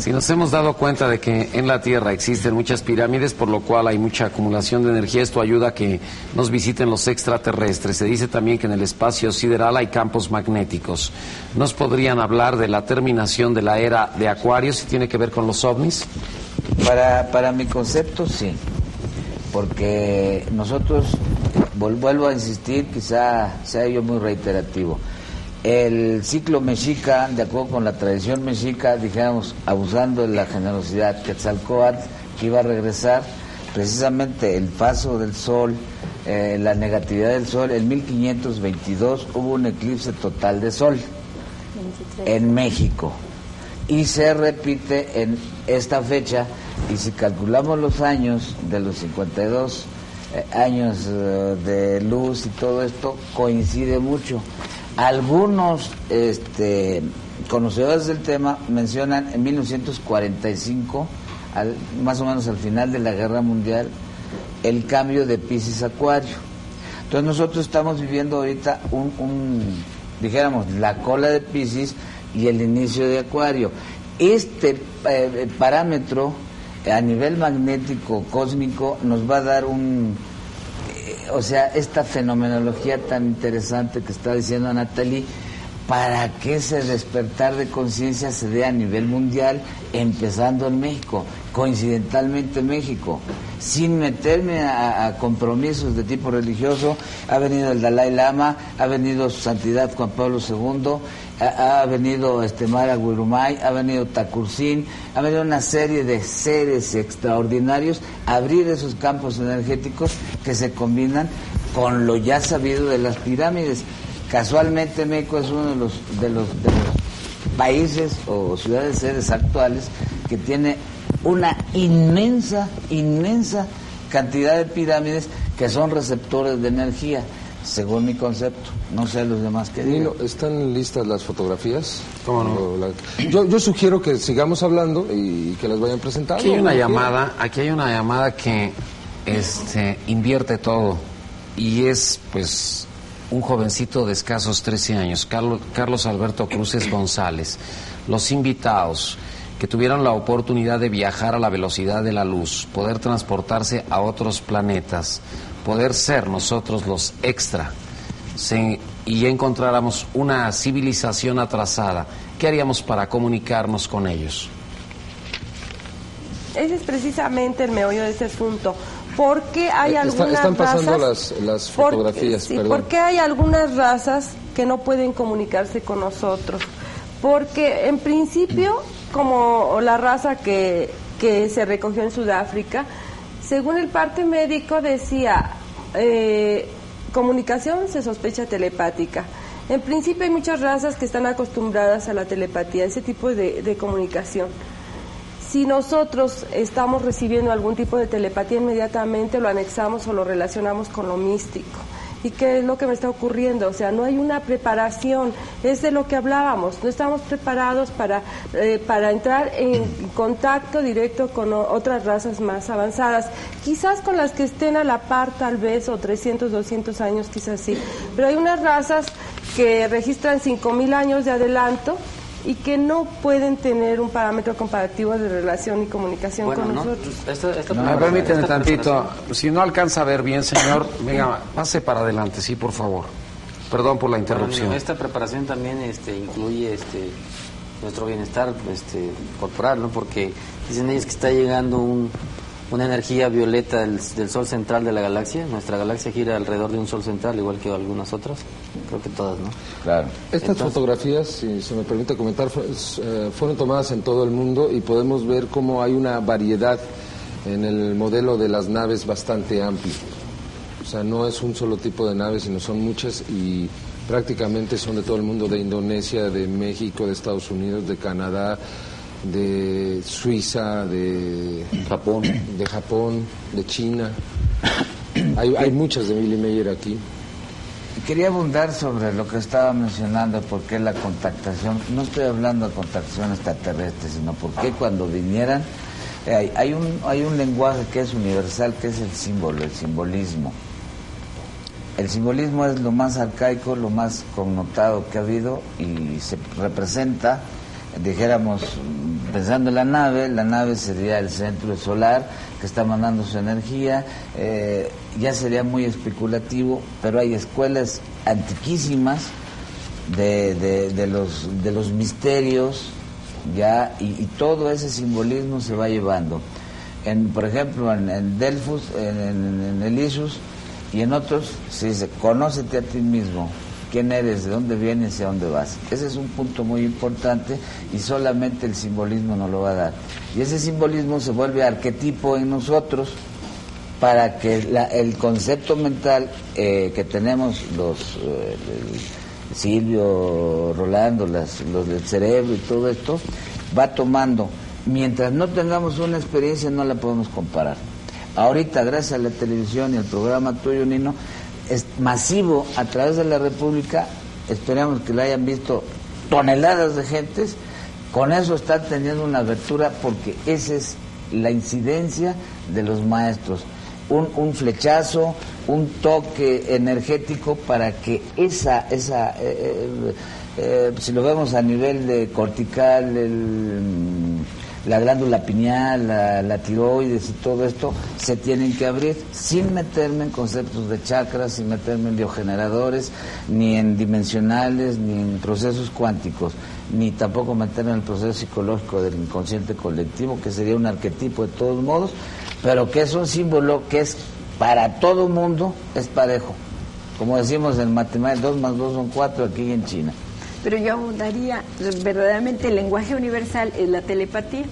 Si nos hemos dado cuenta de que en la Tierra existen muchas pirámides, por lo cual hay mucha acumulación de energía, esto ayuda a que nos visiten los extraterrestres. Se dice también que en el espacio sideral hay campos magnéticos. ¿Nos podrían hablar de la terminación de la era de Acuario si tiene que ver con los ovnis? Para, para mi concepto, sí. Porque nosotros, vol- vuelvo a insistir, quizá sea yo muy reiterativo, el ciclo mexica, de acuerdo con la tradición mexica, dijéramos, abusando de la generosidad Quetzalcóatl, que iba a regresar, precisamente el paso del sol, eh, la negatividad del sol, en 1522 hubo un eclipse total de sol en México. Y se repite en esta fecha. Y si calculamos los años de los 52 eh, años eh, de luz y todo esto coincide mucho. Algunos este, conocedores del tema mencionan en 1945, al- más o menos al final de la Guerra Mundial, el cambio de Pisces Acuario. Entonces nosotros estamos viviendo ahorita un, dijéramos, la cola de Pisces y el inicio de Acuario. Este eh, parámetro eh, a nivel magnético cósmico nos va a dar un, o sea, esta fenomenología tan interesante que está diciendo Natalie, para que ese despertar de conciencia se dé a nivel mundial, empezando en México, coincidentalmente México, sin meterme a, compromisos de tipo religioso, ha venido el Dalai Lama, ha venido su santidad Juan Pablo II, ha, venido este Mara Gurumay, ha venido Takursin, ha venido una serie de seres extraordinarios abrir esos campos energéticos que se combinan con lo ya sabido de las pirámides. Casualmente México es uno de los, de los, de los países o ciudades sedes actuales que tiene una inmensa, inmensa cantidad de pirámides que son receptores de energía, según mi concepto. No sé los demás que digan. Nino, ¿están listas las fotografías? ¿Cómo no? yo, yo sugiero que sigamos hablando y que las vayan presentando. Aquí hay una llamada, aquí hay una llamada que este invierte todo y es pues un jovencito de escasos 13 años, Carlos, Alberto Cruces González. Los invitados que tuvieron la oportunidad de viajar a la velocidad de la luz, poder transportarse a otros planetas, poder ser nosotros los extra y encontráramos una civilización atrasada, ¿qué haríamos para comunicarnos con ellos? Ese es precisamente el meollo de este asunto. ¿Por qué hay Eh, está- algunas están pasando razas? las, las por- fotografías, sí. ¿Por qué hay algunas razas que no pueden comunicarse con nosotros? Porque en principio, como la raza que, que se recogió en Sudáfrica, según el parte médico decía, eh, comunicación se sospecha telepática. En principio hay muchas razas que están acostumbradas a la telepatía, ese tipo de, de comunicación. Si nosotros estamos recibiendo algún tipo de telepatía, inmediatamente lo anexamos o lo relacionamos con lo místico. ¿Y qué es lo que me está ocurriendo? O sea, no hay una preparación, es de lo que hablábamos, no estamos preparados para, eh, para entrar en contacto directo con otras razas más avanzadas, quizás con las que estén a la par tal vez, o 300, 200 años quizás sí, pero hay unas razas que registran 5.000 años de adelanto y que no pueden tener un parámetro comparativo de relación y comunicación Bueno, con no, nosotros. esta, esta Me preparación- permíteme esta tantito. Si no alcanza a ver bien, señor, venga, pase para adelante, sí, por favor. Perdón por la interrupción. Bueno, esta preparación también este, incluye este, nuestro bienestar este, corporal, ¿no? Porque dicen ellos que está llegando un- una energía violeta del, del sol central de la galaxia. Nuestra galaxia gira alrededor de un sol central, igual que algunas otras. Creo que todas, ¿no? Claro. Estas Entonces- fotografías, si se me permite comentar, eh, fueron tomadas en todo el mundo y podemos ver cómo hay una variedad en el modelo de las naves bastante amplio. O sea, no es un solo tipo de naves, sino son muchas y prácticamente son de todo el mundo, de Indonesia, de México, de Estados Unidos, de Canadá, de Suiza, de Japón, de Japón, de China. Hay, hay muchas de Millie Meyer aquí. Quería abundar sobre lo que estaba mencionando, por qué la contactación, no estoy hablando de contactación extraterrestre, sino por qué cuando vinieran, eh, hay, hay un, hay un lenguaje que es universal, que es el símbolo, el simbolismo. El simbolismo es lo más arcaico, lo más connotado que ha habido y se representa, dijéramos, pensando en la nave, la nave sería el centro solar que está mandando su energía, eh, ya sería muy especulativo, pero hay escuelas antiquísimas de, de- de los, de los misterios, ya, y, todo ese simbolismo se va llevando. En, por ejemplo, en, en Delfos, en, en- en el Isus y en otros, se dice, conócete a ti mismo, quién eres, de dónde vienes y a dónde vas. Ese es un punto muy importante y solamente el simbolismo nos lo va a dar. Y ese simbolismo se vuelve arquetipo en nosotros para que la- el concepto mental eh, que tenemos los eh, Silvio, Rolando, las- los del cerebro y todo esto, va tomando. Mientras no tengamos una experiencia no la podemos comparar. Ahorita, gracias a la televisión y al programa tuyo, Nino, es masivo a través de la República, esperamos que lo hayan visto toneladas de gentes, con eso están teniendo una abertura porque esa es la incidencia de los maestros. Un, un flechazo, un toque energético para que esa, esa eh, eh, eh, si lo vemos a nivel de cortical, el, la glándula pineal, la, tiroides y todo esto, se tienen que abrir sin meterme en conceptos de chakras, sin meterme en biogeneradores, ni en dimensionales, ni en procesos cuánticos, ni tampoco meterme en el proceso psicológico del inconsciente colectivo, que sería un arquetipo de todos modos, pero que es un símbolo que es para todo mundo, es parejo. Como decimos en matemáticas, 2 más 2 son 4 aquí en China. Pero yo daría, verdaderamente el lenguaje universal es la telepatía.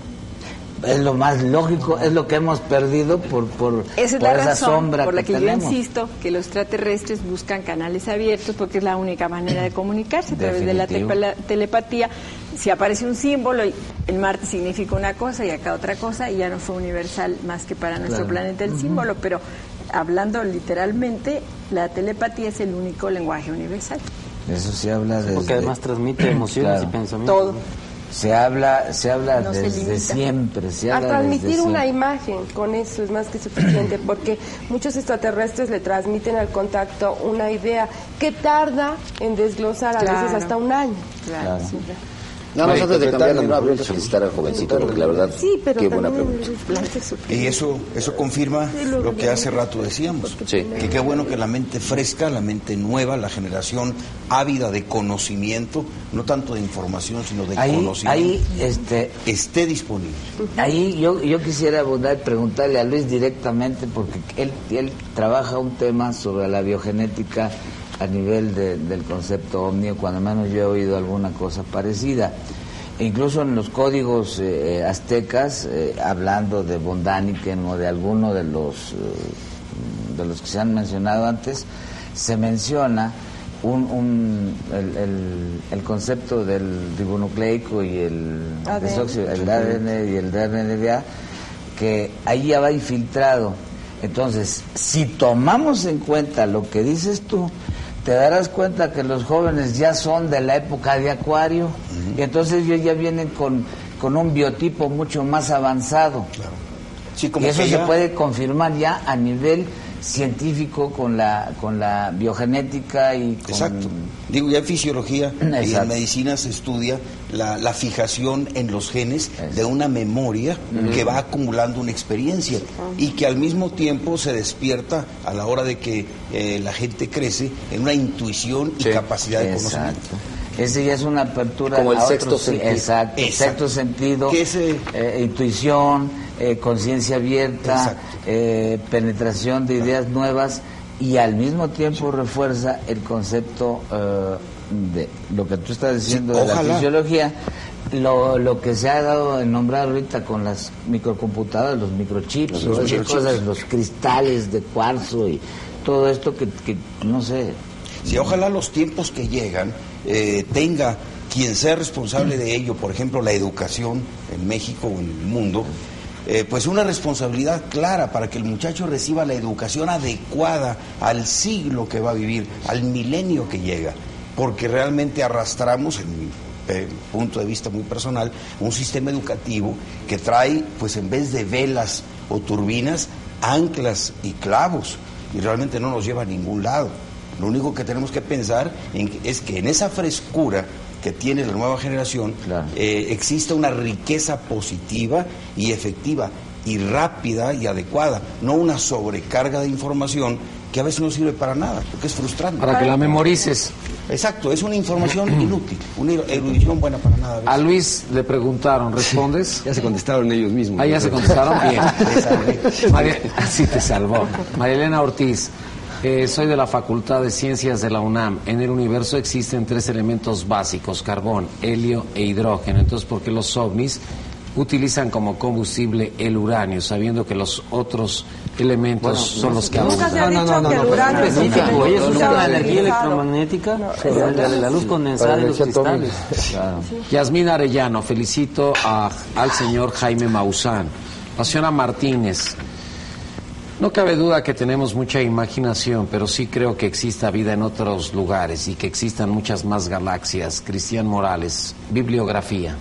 Es lo más lógico, es lo que hemos perdido por, por, Esa es por la esa razón sombra por la que, yo insisto que los extraterrestres buscan canales abiertos porque es la única manera de comunicarse a través de la telepatía. Si aparece un símbolo, el Marte significa una cosa y acá otra cosa, y ya no fue universal más que para nuestro Claro. planeta el símbolo, pero hablando literalmente, la telepatía es el único lenguaje universal. Eso se habla desde... Porque además transmite emociones Claro. y pensamientos. Todo. Se habla, se habla No desde siempre, se A habla transmitir desde una siempre. imagen, con eso es más que suficiente, porque muchos extraterrestres le transmiten al contacto una idea que tarda en desglosar a Claro. veces hasta un año. Claro. Sí, Nada más antes de cambiar, habría que mejor felicitar al jovencito, porque la verdad, Sí, pero qué buena pregunta. Y eso, eso confirma lo que hace rato decíamos. Sí. Que qué bueno que la mente fresca, la mente nueva, la generación ávida de conocimiento, no tanto de información, sino de Ahí, conocimiento, ahí, este, esté disponible. Ahí yo, yo quisiera abundar preguntarle a Luis directamente, porque él, él trabaja un tema sobre la biogenética a nivel de- del concepto omnio, cuando menos yo he oído alguna cosa parecida. E incluso en los códigos eh, aztecas, eh, hablando de Bondaniken o de alguno de los, eh, de los que se han mencionado antes, se menciona un, un- el, el- el concepto del ribonucleico y el, ADN. desóxido- el ADN y el RNA, que ahí ya va infiltrado. Entonces, si tomamos en cuenta lo que dices tú, te darás cuenta que los jóvenes ya son de la época de Acuario, y entonces ellos ya vienen con, con un biotipo mucho más avanzado. Sí, como y eso se puede confirmar ya a nivel científico con la, con la biogenética y con... Exacto. Digo, ya en fisiología y en Exacto. medicina se estudia la, la fijación en los genes de una memoria que va acumulando una experiencia y que al mismo tiempo se despierta a la hora de que eh, la gente crece en una intuición y capacidad de conocimiento. Exacto. Ese ya es una apertura Como el a sexto otros- sí, sentido. Exacto, Exacto. sexto sentido, ese- eh, intuición, eh, conciencia abierta, Exacto. Eh, penetración de ideas nuevas y al mismo tiempo refuerza el concepto eh, de lo que tú estás diciendo Sí, de la fisiología, lo, lo que se ha dado en nombrar ahorita con las microcomputadoras, los microchips, Los microchips. cosas, los cristales de cuarzo y todo esto que, que no sé, Si ojalá los tiempos que llegan eh, tenga quien sea responsable de ello, por ejemplo, la educación en México o en el mundo, eh, pues una responsabilidad clara para que el muchacho reciba la educación adecuada al siglo que va a vivir, al milenio que llega, porque realmente arrastramos, en mi eh, punto de vista muy personal, un sistema educativo que trae, pues en vez de velas o turbinas, anclas y clavos, y realmente no nos lleva a ningún lado. Lo único que tenemos que pensar es que en esa frescura que tiene la nueva generación eh, existe una riqueza positiva y efectiva y rápida y adecuada, no una sobrecarga de información que a veces no sirve para nada, porque es frustrante. Para que la memorices. Exacto, es una información inútil, una erudición buena para nada. A Luis le preguntaron, ¿respondes? Ya se contestaron ellos mismos. Ah, ya se contestaron bien. María, así te salvó. María Elena Ortiz, Eh, soy de la Facultad de Ciencias de la UNAM. En el universo existen tres elementos básicos, carbón, helio e hidrógeno. Entonces, ¿por qué los ovnis utilizan como combustible el uranio, sabiendo que los otros elementos Bueno, son los que nunca se ha abundan? dicho que el uranio es específico, ellos usan la energía electromagnética, No, la, la luz condensada y los cristales. Yasmín Arellano, felicito a- al señor Jaime Maussan. La señora Martínez, no cabe duda que tenemos mucha imaginación, pero sí creo que exista vida en otros lugares y que existan muchas más galaxias. Cristian Morales, bibliografía.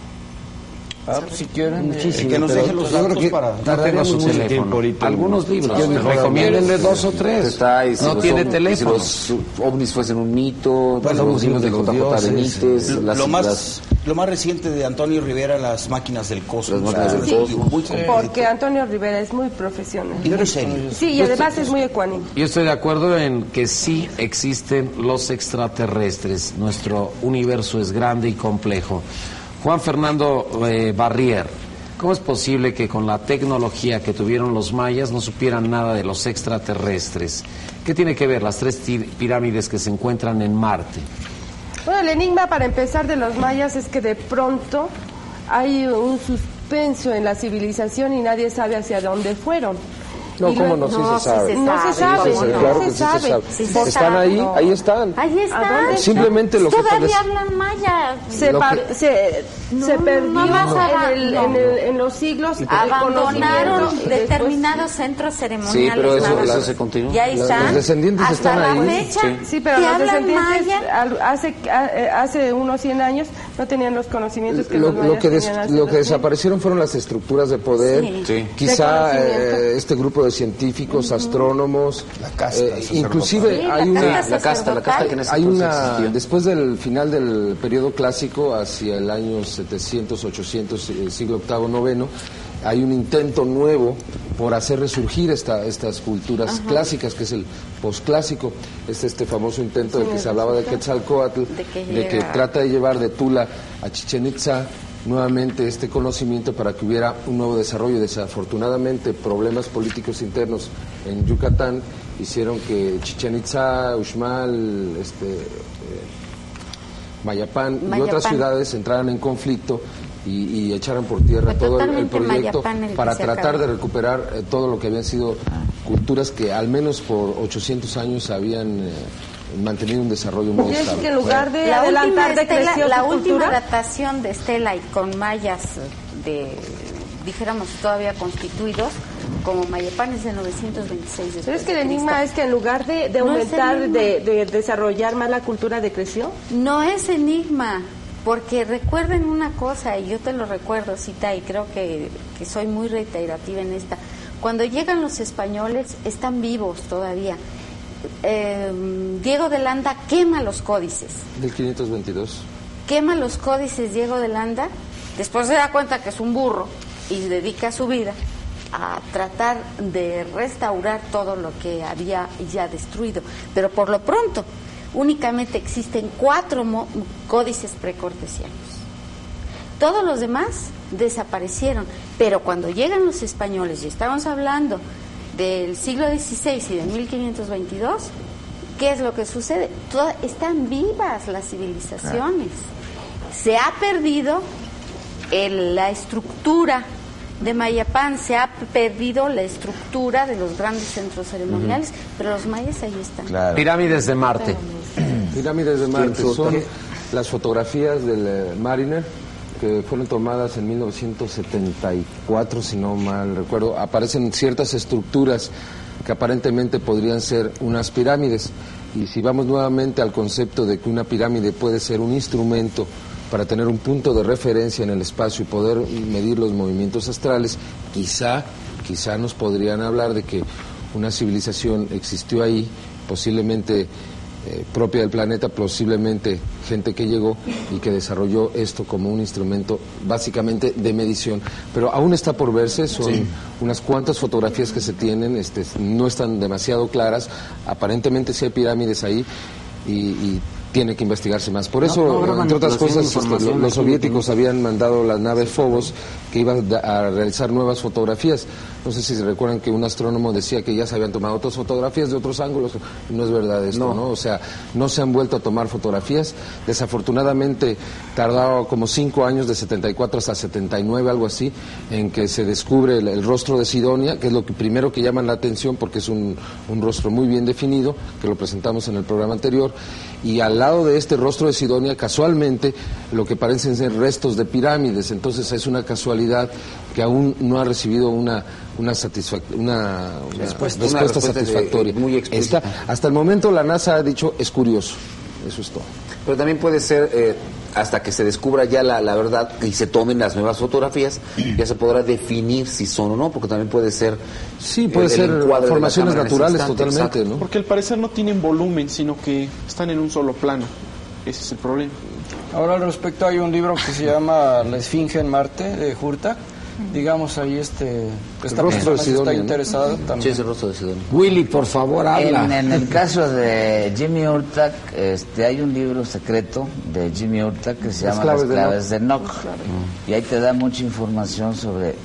Ah, pues, si quieren, Muchísimo, que nos dejen los datos que para... no tengo su teléfono. Algunos libros, recomiéndenle dos o tres. Está, y si no los tiene ovnis- teléfono. Si los ovnis fuesen un mito, Bueno, los libros de JJ dioses, Benítez, lo, las, lo más, las- lo más reciente de Antonio Rivera, las máquinas del cosmos. Las máquinas del Sí, cosmos. muy completo. Porque Antonio Rivera es muy profesional. Y muy serio. Sí, y además es muy ecuánime. Yo estoy de acuerdo en que sí existen los extraterrestres. Nuestro universo es grande y complejo. Juan Fernando eh, Barrier, ¿cómo es posible que con la tecnología que tuvieron los mayas no supieran nada de los extraterrestres? ¿Qué tiene que ver las tres pirámides que se encuentran en Marte? Bueno, el enigma para empezar de los mayas es que de pronto hay un suspenso en la civilización y nadie sabe hacia dónde fueron. No, ¿cómo no? Sí se sabe. No se sabe, claro se que sí se sabe. Están ahí, ahí están. Ahí ¿A está. dónde? Simplemente lo que Todavía hablan maya. Se, perdió en, aba- el- no. en, el- en los siglos Abandonaron determinados centros ceremoniales. Sí, pero eso- eso se continúa. Y ahí Los- están. los descendientes están la ahí. Sí. Pero los hablan descendientes maya. al- hace, a- hace unos 100 años no tenían los conocimientos que Lo, los lo que des- lo que 2000. desaparecieron fueron las estructuras de poder. Sí. Sí. Quizá eh, este grupo de científicos, astrónomos, La casta eh, inclusive Sí, la hay una casta la casta, la casta que en ese hay una existió. después del final del periodo clásico hacia el año 700, 800, eh, siglo octavo, noveno, hay un intento nuevo por hacer resurgir esta, estas culturas clásicas, que es el posclásico. Es este famoso intento del que se hablaba de Quetzalcoatl, De que de que llega. trata de llevar de Tula a Chichen Itza nuevamente este conocimiento para que hubiera un nuevo desarrollo. Desafortunadamente, problemas políticos internos en Yucatán hicieron que Chichen Itza, Uxmal, este, eh, Mayapán, y otras ciudades entraran en conflicto y, y echaran por tierra Fue todo el- el, proyecto el para tratar acabó. de recuperar eh, todo lo que habían sido culturas que al menos por 800 años habían eh, mantenido un desarrollo muy estable. que en lugar de La última, adelantar, estela, la última cultura. datación de Estela y con mayas de, dijéramos, todavía constituidos, como Mayapanes de 926 después Pero es que el de enigma es que en lugar de, de No aumentar, de, de desarrollar más la cultura, decreció. No es enigma, porque recuerden una cosa, y yo te lo recuerdo, Cita, y creo que, que soy muy reiterativa en esta. Cuando llegan los españoles, están vivos todavía. Eh, Diego de Landa quema los códices. 1522. quema los códices Diego de Landa, después se da cuenta que es un burro y dedica su vida a tratar de restaurar todo lo que había ya destruido. Pero por lo pronto, únicamente existen cuatro códices precortesianos. Todos los demás desaparecieron, pero cuando llegan los españoles, y estamos hablando del siglo XVI y de 1522, ¿qué es lo que sucede? Toda- están vivas las civilizaciones. Se ha perdido el- la estructura de Mayapán, se ha perdido la estructura de los grandes centros ceremoniales, pero los mayas ahí están. Pirámides de Marte. Pirámides de Marte son las fotografías del eh, Mariner que fueron tomadas en 1974, si no mal recuerdo. Aparecen ciertas estructuras que aparentemente podrían ser unas pirámides. Y si vamos nuevamente al concepto de que una pirámide puede ser un instrumento para tener un punto de referencia en el espacio y poder medir los movimientos astrales, quizá, quizá nos podrían hablar de que una civilización existió ahí, posiblemente eh, propia del planeta, posiblemente gente que llegó y que desarrolló esto como un instrumento básicamente de medición. Pero aún está por verse, son Sí. unas cuantas fotografías que se tienen, este, no están demasiado claras, aparentemente sí hay pirámides ahí y, y tiene que investigarse más. Por eso, no entre otras cosas, este, los soviéticos habían mandado la nave Phobos que iba a realizar nuevas fotografías. No sé si se recuerdan que un astrónomo decía que ya se habían tomado otras fotografías de otros ángulos. No es verdad esto, ¿no? O sea, no se han vuelto a tomar fotografías. Desafortunadamente, tardado como cinco años, de 74 hasta 79, algo así, en que se descubre el, el rostro de Sidonia, que es lo que primero que llama la atención porque es un, un rostro muy bien definido, que lo presentamos en el programa anterior. Y al lado de este rostro de Sidonia, casualmente, lo que parecen ser restos de pirámides. Entonces es una casualidad que aún no ha recibido una una, satisfac- una, una Respuesta- de- satisfactoria. muy explícita. Está- hasta el momento la NASA ha dicho es curioso. Eso es todo. Pero también puede ser, eh, hasta que se descubra ya la, la verdad y se tomen las nuevas fotografías, ya se podrá definir si son o no, porque también puede ser... Sí, puede el ser formaciones naturales instante, totalmente, exacto. ¿no? Porque al parecer no tienen volumen, sino que están en un solo plano. Ese es el problema. Ahora al respecto hay un libro que se llama La Esfinge en Marte de Hurtak. Digamos ahí este esta rostro de persona si Sidonia, está ¿no? interesada también. Sí, es el rostro de Sidonia. Willy, por favor, habla. En, en el caso de Jimmy Urtak, este, hay un libro secreto de Jimmy Urtak que se Las llama claves Las de claves de Enoch. Y ahí te da mucha información sobre,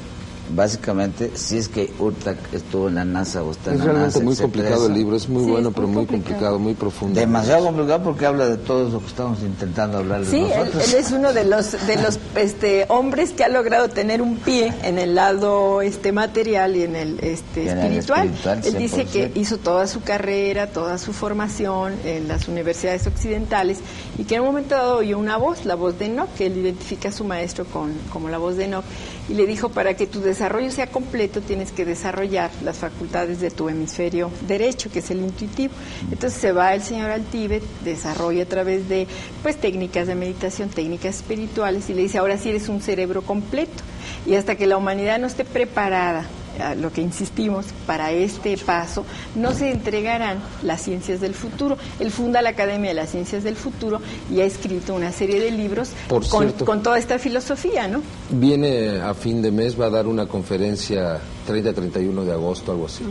básicamente, si es que Urtak estuvo en la NASA o está en Es la realmente NASA, muy etcétera, complicado el libro, es muy Sí, bueno, es pero muy muy complicado. complicado, muy profundo. Demasiado complicado porque habla de todo lo que estamos intentando hablar Sí, él, nosotros. él es uno de los de los este hombres que ha logrado tener un pie en el lado este material y en el este en el espiritual. espiritual, él dice que 100%. hizo toda su carrera, toda su formación en las universidades occidentales y que en un momento dado oyó una voz, la voz de Enoch, que él identifica a su maestro con, como la voz de Enoch, y le dijo para que tu desarrollo sea completo tienes que desarrollar las facultades de tu hemisferio derecho, que es el intuitivo. Entonces se va el señor al Tíbet, desarrolla a través de pues técnicas de meditación, técnicas espirituales y le dice, ahora sí eres un cerebro completo. Y hasta que la humanidad no esté preparada a lo que insistimos para este paso, no se entregarán las ciencias del futuro. Él funda la Academia de las Ciencias del Futuro y ha escrito una serie de libros Por con, cierto. con toda esta filosofía, ¿no? Viene a fin de mes, va a dar una conferencia 30-31 de agosto, algo así.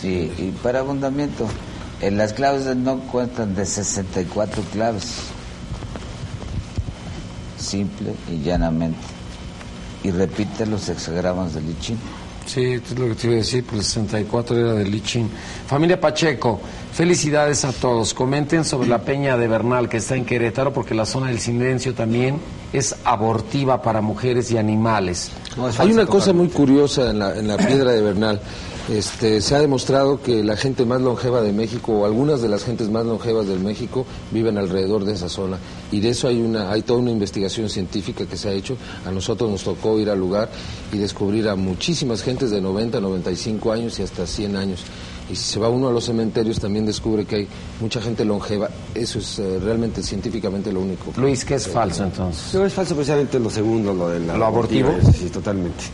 Sí, y para abundamiento, en las claves de Enoch cuentan de 64 claves. Simple y llanamente. Y repite los hexagramas de Lichín. Sí, es lo que te iba a decir, pues el 64 era de Lichin. Familia Pacheco, felicidades a todos. Comenten sobre la Peña de Bernal que está en Querétaro, porque la zona del silencio también es abortiva para mujeres y animales. Hay una cosa muy curiosa en la, en la piedra de Bernal. Este, se ha demostrado que la gente más longeva de México, o algunas de las gentes más longevas del México, viven alrededor de esa zona. Y de eso hay, una, hay toda una investigación científica que se ha hecho. A nosotros nos tocó ir al lugar y descubrir a muchísimas gentes de 90, 95 años y hasta 100 años. Y si se va uno a los cementerios también descubre que hay mucha gente longeva. Eso es eh, realmente científicamente lo único. Luis, ¿qué es falso entonces? No, es falso precisamente lo segundo, lo de la ¿Lo abortivo? Sí, totalmente.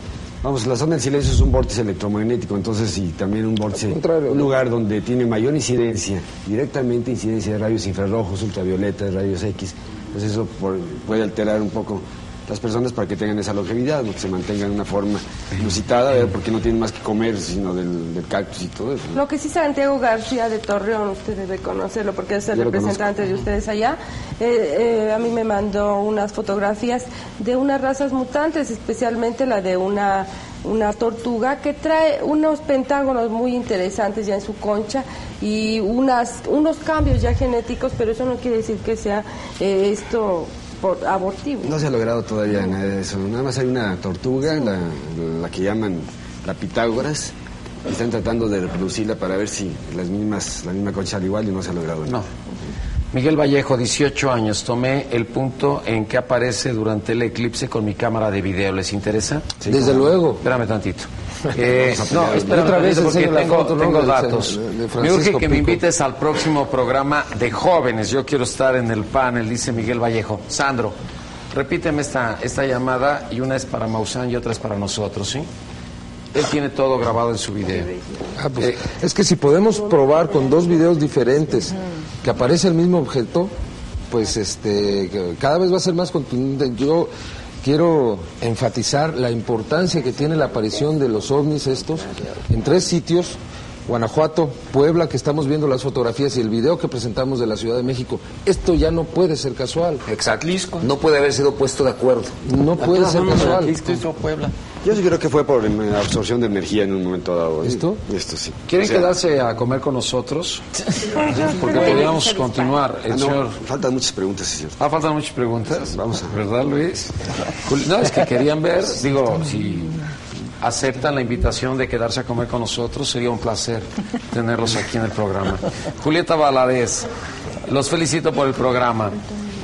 Vamos, la zona del silencio es un vórtice electromagnético, entonces y también un vórtice, un lugar donde tiene mayor incidencia, directamente incidencia de rayos infrarrojos, ultravioletas, rayos X. Pues eso por- puede alterar un poco las personas para que tengan esa longevidad, ¿no? que se mantengan de una forma inusitada, porque no tienen más que comer sino del, del cactus y todo eso. ¿no? Lo que sí Santiago García de Torreón, usted debe conocerlo porque es el Yo representante de ustedes allá, eh, eh, a mí me mandó unas fotografías de unas razas mutantes, especialmente la de una, una tortuga que trae unos pentágonos muy interesantes ya en su concha y unas, unos cambios ya genéticos, pero eso no quiere decir que sea eh, esto por abortivo. No se ha logrado todavía nada de eso. Nada más hay una tortuga, la, la que llaman la Pitágoras, y están tratando de reproducirla para ver si las mismas, la misma concha al igual y no se ha logrado. No. Miguel Vallejo, 18 años. Tomé el punto en que aparece durante el eclipse con mi cámara de video. ¿Les interesa? Desde luego. Espérame tantito. Eh, no, espérame Otra vez porque tengo, datos. Me urge que me invites al próximo programa de jóvenes. Yo quiero estar en el panel, dice Miguel Vallejo. Sandro, repíteme esta, esta llamada y una es para Maussan y otra es para nosotros, ¿sí? Él tiene todo grabado en su video. Ah, pues, es que si podemos probar con dos videos diferentes que aparece el mismo objeto, pues este cada vez va a ser más contundente. Yo quiero enfatizar la importancia que tiene la aparición de los ovnis estos en tres sitios Guanajuato, Puebla, que estamos viendo las fotografías y el video que presentamos de la Ciudad de México. Esto ya no puede ser casual. Exacto. No puede haber sido puesto de acuerdo. No puede ser casual. Puebla. Yo sí creo que fue por absorción de energía en un momento dado. ¿Esto? Esto sí. ¿Quieren O sea, quedarse a comer con nosotros? Porque podríamos continuar. El ah, no, señor... Faltan muchas preguntas, sí, cierto. Ah, faltan muchas preguntas. Vamos a ¿Verdad, Luis? No, es que querían ver, digo, si aceptan la invitación de quedarse a comer con nosotros, sería un placer tenerlos aquí en el programa. Julieta Valadez, los felicito por el programa.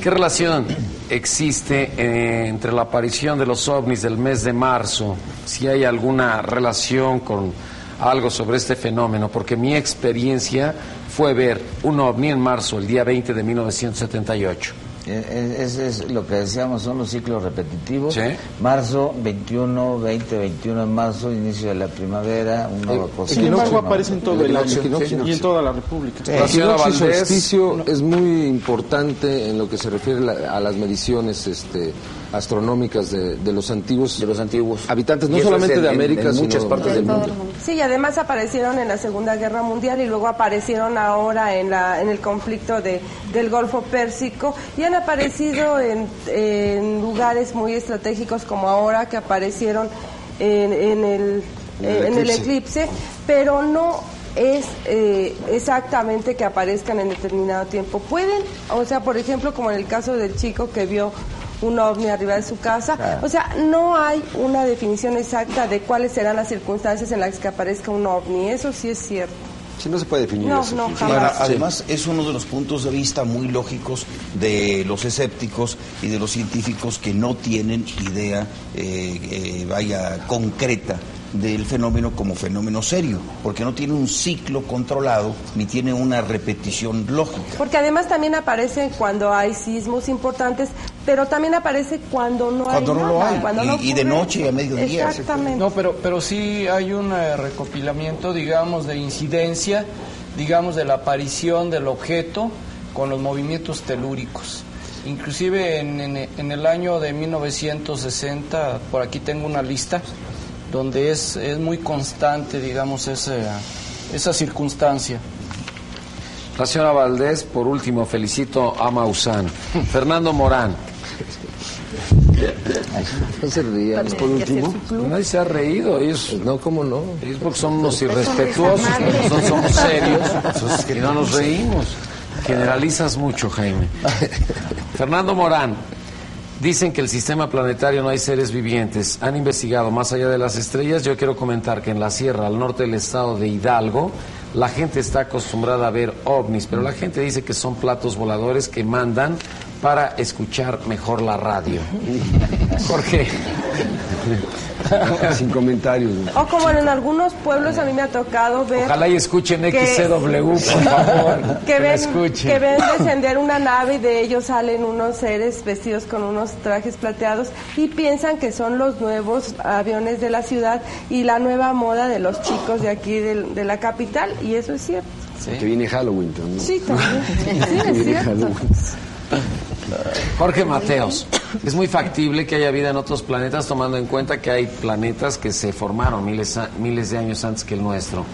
¿Qué relación existe eh, entre la aparición de los ovnis del mes de marzo? Si hay alguna relación con algo sobre este fenómeno, porque mi experiencia fue ver un ovni en marzo, el día 20 de 1978. Eh, eh, Ese es lo que decíamos, son los ciclos repetitivos. Sí. Marzo, 21, 20, 21 en marzo, inicio de la primavera, un nuevo Sin embargo, aparece en todo el año y en toda la República. El equinoccio y solsticio es muy importante en lo que se refiere la- a las mediciones este, astronómicas de, de los antiguos, De los antiguos. habitantes, no solamente en- de en- América, en muchas sino partes del mundo. Sí, y además aparecieron en la Segunda Guerra Mundial y luego aparecieron ahora en, la, en el conflicto de, del Golfo Pérsico y han aparecido en, en lugares muy estratégicos como ahora que aparecieron en, en el, En el en el eclipse. eclipse, pero no es eh, exactamente que aparezcan en determinado tiempo. Pueden, o sea, por ejemplo, como en el caso del chico que vio un ovni arriba de su casa, Claro. o sea, no hay una definición exacta de cuáles serán las circunstancias en las que aparezca un ovni, eso sí es cierto. Sí, no se puede definir No, eso. no, jamás. Además, es uno de los puntos de vista muy lógicos de los escépticos y de los científicos que no tienen idea, eh, eh, vaya, concreta del fenómeno como fenómeno serio, porque no tiene un ciclo controlado ni tiene una repetición lógica. Porque además también aparece cuando hay sismos importantes, pero también aparece cuando no Cuando hay no lo hay, cuando y- no y de noche y a mediodía. Exactamente. No, pero, pero sí hay un eh, recopilamiento, digamos, de incidencia, digamos, de la aparición del objeto con los movimientos telúricos. Inclusive en, en- en el año de 1960, por aquí tengo una lista, donde es, es muy constante, digamos, ese, esa circunstancia. La señora Valdés, por último, felicito a Maussan. Fernando Morán. No se ría, es por último. Nadie se ha reído, ellos, No, ¿cómo no? ellos porque son unos irrespetuosos, nosotros somos serios y no nos reímos. Generalizas mucho, Jaime. Fernando Morán, dicen que el sistema planetario no hay seres vivientes. Han investigado más allá de las estrellas. Yo quiero comentar que en la sierra, al norte del estado de Hidalgo, la gente está acostumbrada a ver ovnis, pero la gente dice que son platos voladores que mandan para escuchar mejor la radio. ¿Por qué? Sin comentarios. O como en algunos pueblos a mí me ha tocado ver Ojalá y escuchen que- XCW, por favor. que la ven, que ven descender una nave y de ellos salen unos seres vestidos con unos trajes plateados y piensan que son los nuevos aviones de la ciudad y la nueva moda de los chicos de aquí de, la capital y eso es cierto. Que viene Halloween también. Sí, también. Sí, es Viene cierto. Jorge Mateos, es muy factible que haya vida en otros planetas tomando en cuenta que hay planetas que se formaron miles, miles de años antes que el nuestro.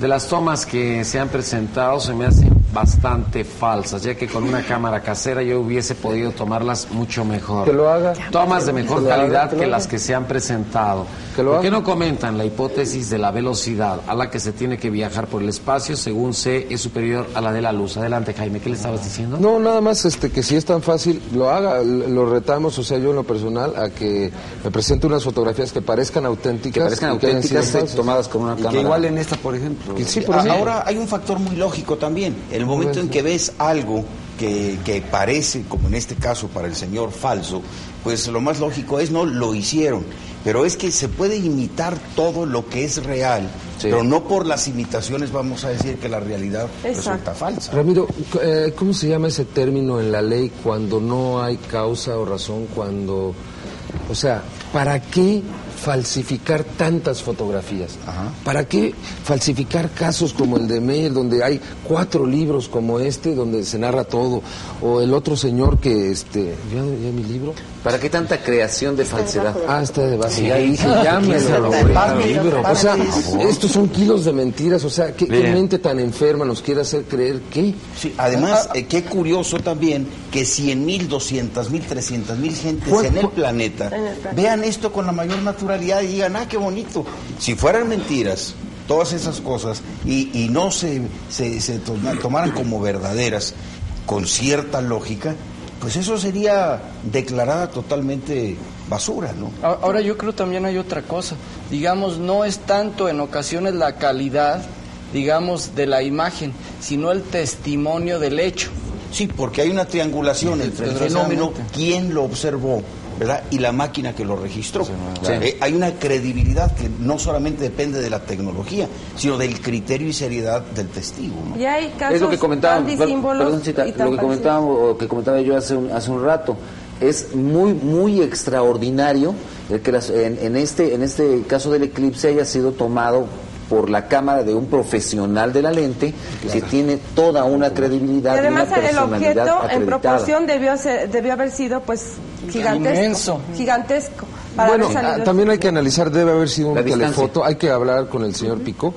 De las tomas que se han presentado se me hacen bastante falsas, ya que con una cámara casera yo hubiese podido tomarlas mucho mejor. Que lo haga. Tomas de mejor Que lo haga, calidad que las que se han presentado. Que lo ¿Por qué haga. no comentan la hipótesis de la velocidad a la que se tiene que viajar por el espacio según C es superior a la de la luz? Adelante, Jaime, ¿qué le estabas diciendo? No, nada más este que si es tan fácil, lo haga, lo retamos, o sea, yo en lo personal, a que me presente unas fotografías que parezcan auténticas. Que parezcan auténticas, tomadas con una Y que cámara. igual en esta, por ejemplo. Y sí, A- por ejemplo. Ahora hay un factor muy lógico también. El momento en que ves algo que, que parece, como en este caso para el señor falso, pues lo más lógico es no lo hicieron. Pero es que se puede imitar todo lo que es real, pero no por las imitaciones vamos a decir que la realidad resulta falsa. Ramiro, eh, ¿cómo se llama ese término en la ley cuando no hay causa o razón? Cuando, o sea, ¿para qué falsificar tantas fotografías? ¿Para qué falsificar casos como el de Meyer, donde hay cuatro libros como este, donde se narra todo? O el otro señor que, este, ¿ya, ya mi libro? ¿Para qué tanta creación de falsedad? Ah, está de base. Sí, ya dije, sí, O sea, estos son kilos de mentiras. O sea, ¿qué, mente tan enferma nos quiere hacer creer que? Sí, además, eh, qué curioso también que 100 mil, 200 mil, 300 mil gentes ¿Cuál- en el planeta En el planeta. vean esto con la mayor naturalidad y digan, ah, qué bonito. Si fueran mentiras, todas esas cosas, y, y no se, se, se toma- tomaran como verdaderas, con cierta lógica, pues eso sería declarada totalmente basura, ¿no? Ahora yo creo también hay otra cosa. Digamos, no es tanto en ocasiones la calidad, digamos, de la imagen, sino el testimonio del hecho. Sí, porque hay una triangulación entre el fenómeno, quién lo observó, ¿verdad? Y la máquina que lo registró. Claro. Eh, hay una credibilidad que no solamente depende de la tecnología, sino del criterio y seriedad del testigo. ¿no? Y hay casos es lo que comentábamos, perdón, lo que parecidos. comentábamos o que comentaba yo hace un, hace un rato. Es muy muy extraordinario el que las- en, en este en este caso del eclipse haya sido tomado por la cámara de un profesional de la lente que tiene toda una credibilidad Y y una además el objeto en proporción debió, ser- debió haber sido pues gigantesco. Inmenso. Gigantesco. Para Bueno, ah, también hay que analizar, debe haber sido un La distancia. telefoto. Hay que hablar con el señor Pico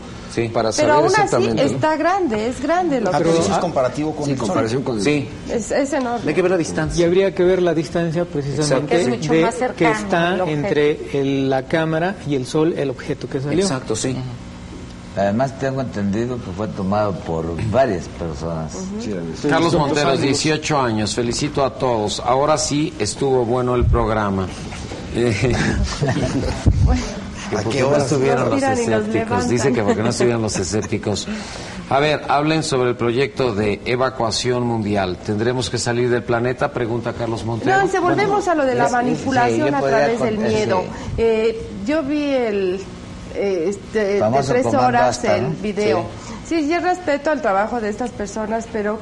para Pero saber aún así exactamente. está grande, es grande lo Ah, que pero eso es comparativo con Sí, el comparación con el- Sí, es, es enorme. hay que ver la distancia. Y habría que ver la distancia precisamente Exacto. Es mucho de más que cercano está al objeto. entre el- la cámara y el sol, el objeto que salió. Exacto, sí. Además tengo entendido que fue tomado por varias personas. Carlos Monteros, 18 años. Felicito a todos. Ahora sí estuvo bueno el programa. Eh, ¿A porque qué no hora? estuvieron los escépticos. Dice que porque no estuvieron los escépticos. A ver, hablen sobre el proyecto de evacuación mundial. ¿Tendremos que salir del planeta? Pregunta Carlos Montero. No, si volvemos a lo de la es- manipulación sí, a través del miedo. Eh, yo vi el eh, este, de Famoso tres horas el video. Sí. yo respeto el trabajo de estas personas, pero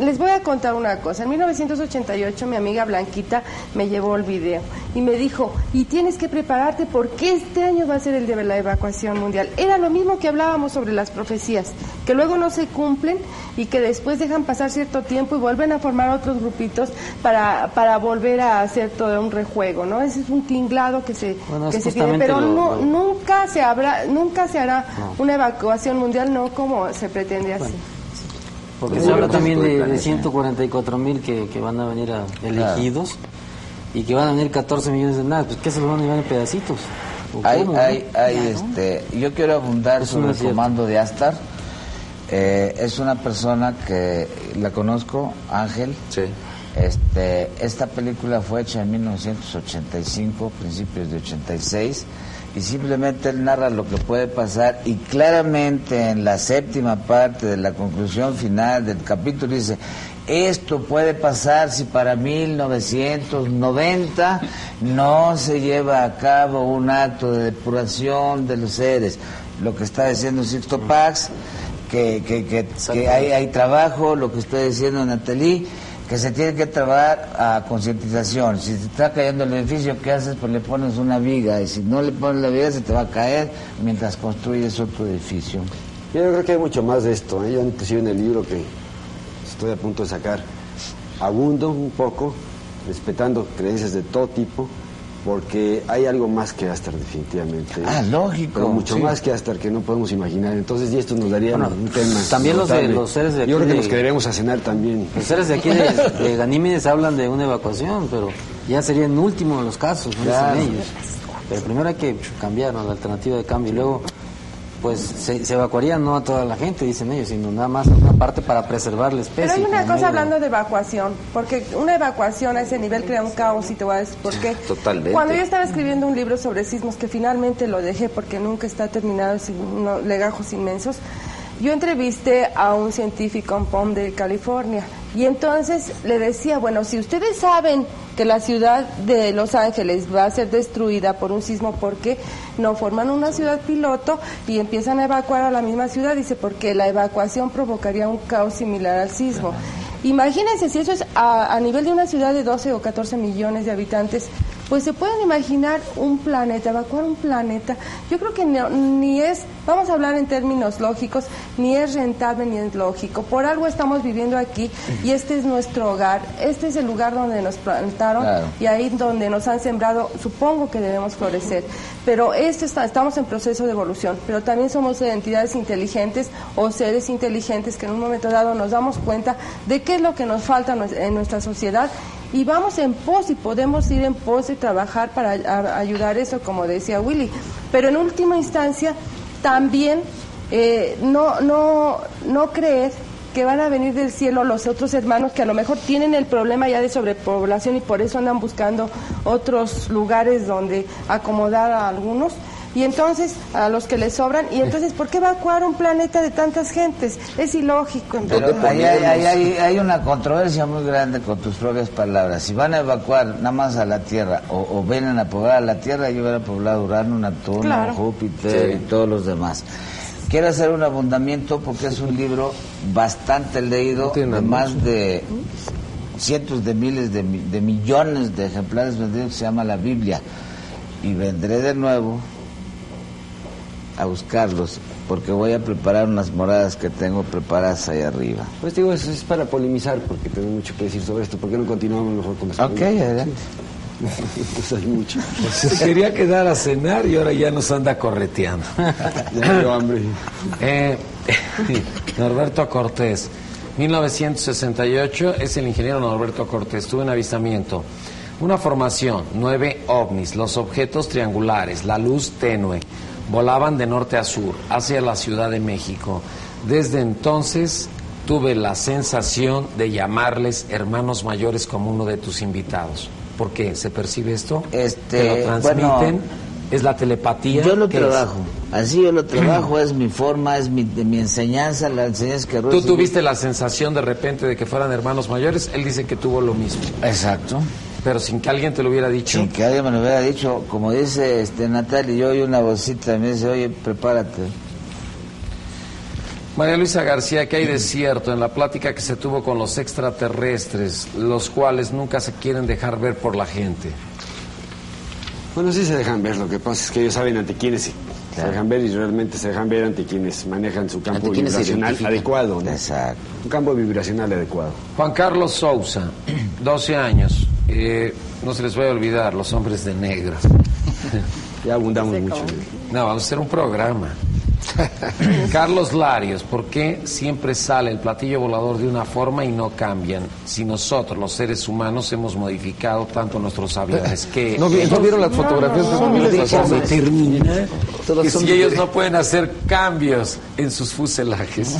les voy a contar una cosa. En 1988 mi amiga Blanquita me llevó el video y me dijo, y tienes que prepararte porque este año va a ser el de la evacuación mundial. Era lo mismo que hablábamos sobre las profecías, que luego no se cumplen y que después dejan pasar cierto tiempo y vuelven a formar otros grupitos para, para volver a hacer todo un rejuego, ¿no? Ese es un tinglado que se, Bueno, que se tiene, pero no- lo- nunca se habrá, nunca se hará No. una evacuación mundial, no como se pretende así. Porque se habla también de, de planeta. 144 mil que, que van a venir a, elegidos y que van a venir 14 millones de nada. Pues ¿qué se los van a llevar en pedacitos? ¿O Hay, cómo, no? hay, hay, este, yo quiero abundar Eso sobre no el comando de Astar. Eh, es una persona que la conozco, Ángel. Sí. Este, esta película fue hecha en 1985, principios de 86, y simplemente él narra lo que puede pasar y claramente en la séptima parte de la conclusión final del capítulo dice, esto puede pasar si para 1990 no se lleva a cabo un acto de depuración de los seres. Lo que está diciendo Sixto Pax, que, que, que, que hay, hay trabajo, lo que está diciendo Natalie, que se tiene que trabajar a concientización. Si te está cayendo el edificio, ¿qué haces? Pues le pones una viga, y si no le pones la viga, se te va a caer mientras construyes otro edificio. Yo creo que hay mucho más de esto. ¿eh? Yo inclusive en el libro que estoy a punto de sacar, abundo un poco, respetando creencias de todo tipo, porque hay algo más que Astar definitivamente. Ah, lógico, Pero mucho sí. más que Astar que no podemos imaginar. Entonces, y esto nos daría Bueno, un tema. también los de- los seres de Yo aquí creo que de- nos quedaríamos a cenar también. Los seres de aquí de, de Ganímedes hablan de una evacuación, pero ya sería en último de los casos, no Claro. dicen ellos. Pero primero hay que cambiar ¿no? la alternativa de cambio y luego pues se, se evacuaría no a toda la gente, dicen ellos, sino nada más a una parte para preservar la especie. Pero hay una cosa hablando de evacuación, porque una evacuación a ese nivel crea un caos y te voy a decir por qué. Totalmente. Cuando yo estaba escribiendo un libro sobre sismos, que finalmente lo dejé porque nunca está terminado, sin unos legajos inmensos, yo entrevisté a un científico en Palm de California y entonces le decía, bueno, si ustedes saben que la ciudad de Los Ángeles va a ser destruida por un sismo, ¿por qué no forman una ciudad piloto y empiezan a evacuar a la misma ciudad? Dice, porque la evacuación provocaría un caos similar al sismo. Imagínense si eso es a, a nivel de una ciudad de 12 o 14 millones de habitantes, pues se pueden imaginar un planeta, evacuar un planeta. Yo creo que no- ni es, vamos a hablar en términos lógicos, ni es rentable ni es lógico. Por algo estamos viviendo aquí y este es nuestro hogar, este es el lugar donde nos plantaron Claro. y ahí donde nos han sembrado, supongo que debemos florecer. Pero esto está, estamos en proceso de evolución, pero también somos entidades inteligentes o seres inteligentes que en un momento dado nos damos cuenta de qué es lo que nos falta en nuestra sociedad y vamos en pos y podemos ir en pos y trabajar para a- ayudar eso, como decía Willy. Pero en última instancia, también eh, no, no, no creer que van a venir del cielo los otros hermanos que a lo mejor tienen el problema ya de sobrepoblación y por eso andan buscando otros lugares donde acomodar a algunos y entonces a los que les sobran y entonces ¿por qué evacuar un planeta de tantas gentes? Es ilógico. en Pero ahí hay, ahí hay- hay una controversia muy grande con tus propias palabras. Si van a evacuar nada más a la Tierra o, o vienen a poblar a la Tierra, yo hubiera poblado Urano, Neptuno, Claro. Júpiter Sí. y todos los demás. Quiero hacer un abundamiento porque es un libro bastante leído, de más de cientos de miles de, de millones de ejemplares vendidos, que se llama la Biblia. Y vendré de nuevo a buscarlos porque voy a preparar unas moradas que tengo preparadas ahí arriba. Pues digo, eso es para polemizar, porque tengo mucho que decir sobre esto. ¿Por qué no continuamos mejor con las Ok, adelante. Pues hay mucho. Se quería quedar a cenar y ahora ya nos anda correteando. Ya me dio hambre. Eh, Norberto Cortés, 1968, es el ingeniero Norberto Cortés, tuvo un avistamiento. Una formación, nueve ovnis, los objetos triangulares, la luz tenue, volaban de norte a sur, hacia la Ciudad de México. Desde entonces tuve la sensación de llamarles hermanos mayores como uno de tus invitados. ¿Por qué? ¿Se percibe esto? Este, ¿Que lo transmiten? bueno, ¿Es la telepatía? Yo lo trabajo, así yo lo trabajo, es mi forma, es mi, de mi enseñanza, la enseñanza que Tú tuviste la sensación de repente de que fueran hermanos mayores, él dice que tuvo lo mismo. Exacto. Pero sin que alguien te lo hubiera dicho. Sin que alguien me lo hubiera dicho, como dice este Natalia, yo oí una vocita y me dice, oye, prepárate. María Luisa García, que hay de cierto en la plática que se tuvo con los extraterrestres, los cuales nunca se quieren dejar ver por la gente? Bueno, sí se dejan ver, lo que pasa es que ellos saben ante quiénes se, se dejan ver y realmente se dejan ver ante quienes manejan su campo vibracional adecuado. ¿no? Exacto. Un campo vibracional adecuado. Juan Carlos Sousa, 12 años. Eh, no se les voy a olvidar, los hombres de negro. Ya abundamos mucho. No, vamos a hacer un programa. Carlos Larios, ¿por qué siempre sale el platillo volador de una forma y no cambian? Si nosotros, los seres humanos, hemos modificado tanto nuestros aviones que... ¿No vi- no vieron las fotografías que subimos las Déjame terminar. Que si de- ellos no pueden hacer cambios en sus fuselajes.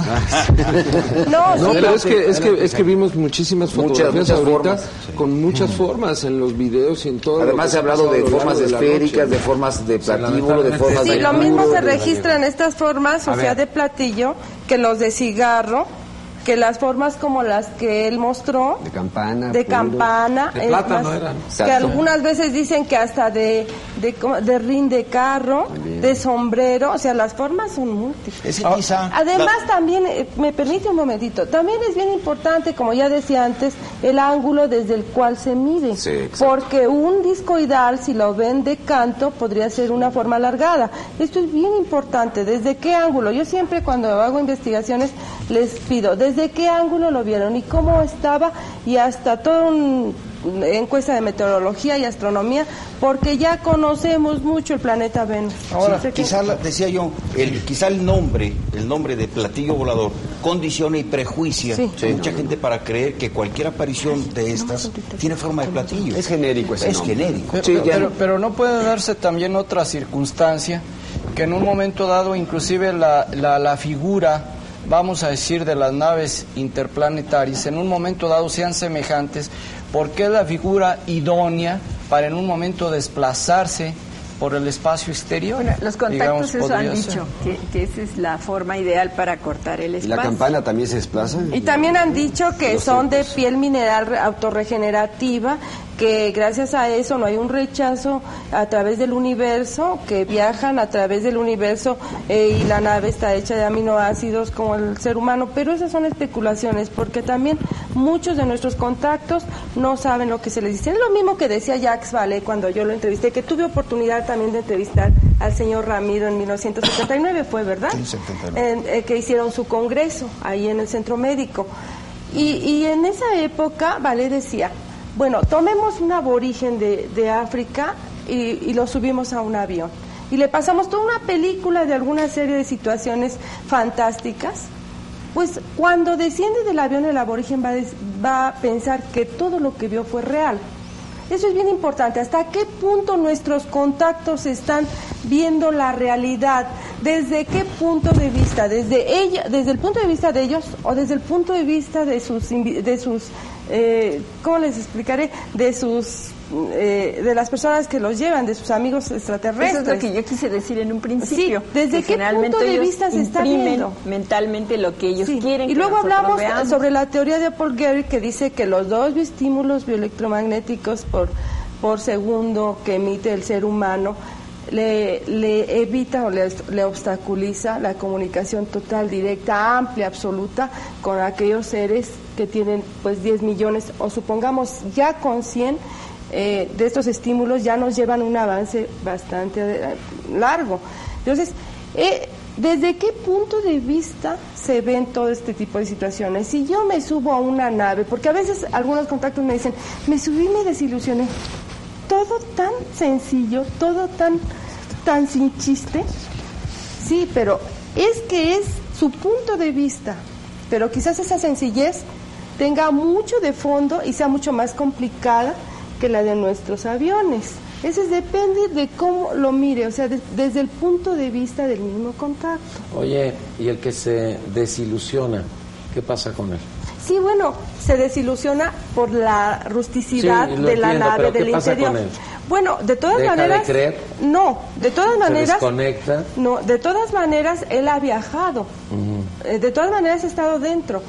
No, No, sí. pero es que, es que, es que vimos muchísimas Muchas, fotografías muchas ahorita formas, con muchas formas en los videos y en todo. Además se ha hablado de formas de esféricas, de formas de platíbulo, de formas Sí, de... lo mismo se de- registra en estas formas, o sea, de platillo, que los de cigarro, que las formas como las que él mostró, De campana. de puro. campana, De es plátano más, eran. que Exacto. algunas veces dicen que hasta de, de, como- de rin de carro, de sombrero, o sea, las formas son múltiples. Además, también, eh, me permite un momentito, también es bien importante, como ya decía antes, el ángulo desde el cual se mide. Sí, porque un discoidal, si lo ven de canto, podría ser una forma alargada. Esto es bien importante. ¿Desde qué ángulo? Yo siempre cuando hago investigaciones les pido, ¿desde qué ángulo lo vieron y cómo estaba? Y hasta toda un- una encuesta de meteorología y astronomía, porque ya conocemos mucho el planeta Venus. Ahora, Sí, quizá, la- decía yo, el, quizá el nombre, el nombre de platillo volador, condiciona y prejuicia Sí. a mucha gente para creer que cualquier aparición de estas tiene forma de platillo. Es genérico ese Es nombre. genérico. Pero, pero- pero no puede darse también otra circunstancia que en un momento dado inclusive la, la, la figura, vamos a decir, de las naves interplanetarias en un momento dado sean semejantes, porque es la figura idónea para en un momento desplazarse por el espacio exterior. Los contactos Digamos, eso han dicho, que, que esa es la forma ideal para cortar el ¿Y espacio. la campana también se desplaza? Y también han dicho que son de piel mineral re- autorregenerativa, que gracias a eso no hay un rechazo a través del universo, que viajan a través del universo eh, y la nave está hecha de aminoácidos como el ser humano, pero esas son especulaciones porque también muchos de nuestros contactos no saben lo que se les dice. Es lo mismo que decía Jacques Vallée cuando yo lo entrevisté, que tuve oportunidad también de entrevistar al señor Ramiro en 1979, fue verdad, En- eh, que hicieron su congreso ahí en el centro médico. Y, y en esa época, Vallée decía, bueno, tomemos un aborigen de, de África y, y lo subimos a un avión. Y le pasamos toda una película de alguna serie de situaciones fantásticas. Pues cuando desciende del avión el aborigen va va a pensar que todo lo que vio fue real. Eso es bien importante. ¿Hasta qué punto nuestros contactos están viendo la realidad? ¿Desde qué punto de vista? ¿Desde ella, desde el punto de vista de ellos o desde el punto de vista de sus, de sus, eh, ¿cómo les explicaré? De sus, eh, de las personas que los llevan, de sus amigos extraterrestres. Eso es lo que yo quise decir en un principio. Sí, ¿desde qué punto de vista se está viendo? mentalmente lo que ellos Sí, quieren. Y luego hablamos sobre la teoría de Paul Gary que dice que los dos estímulos bioelectromagnéticos por, por segundo que emite el ser humano le, le evita o le, le obstaculiza la comunicación total, directa, amplia, absoluta con aquellos seres que tienen pues 10 millones o supongamos ya con 100 eh, de estos estímulos ya nos llevan un avance bastante eh, largo. Entonces, eh, ¿desde qué punto de vista se ven todo este tipo de situaciones? Si yo me subo a una nave, porque a veces algunos contactos me dicen, me subí y me desilusioné. Todo tan sencillo, todo tan, tan sin chiste. Sí, pero es que es su punto de vista. Pero quizás esa sencillez tenga mucho de fondo y sea mucho más complicada que la de nuestros aviones. Eso es, depende de cómo lo mire, o sea, de- desde el punto de vista del mismo contacto. Oye, ¿y el que se desilusiona? ¿Qué pasa con él? Sí, bueno, se desilusiona por la rusticidad Sí, de la nave, pero ¿qué del interior. con él? Bueno, de todas ¿Deja de maneras. creer? No, de todas ¿Se maneras. desconecta? No, de todas maneras, él ha viajado. Eh, de todas maneras, ha estado dentro.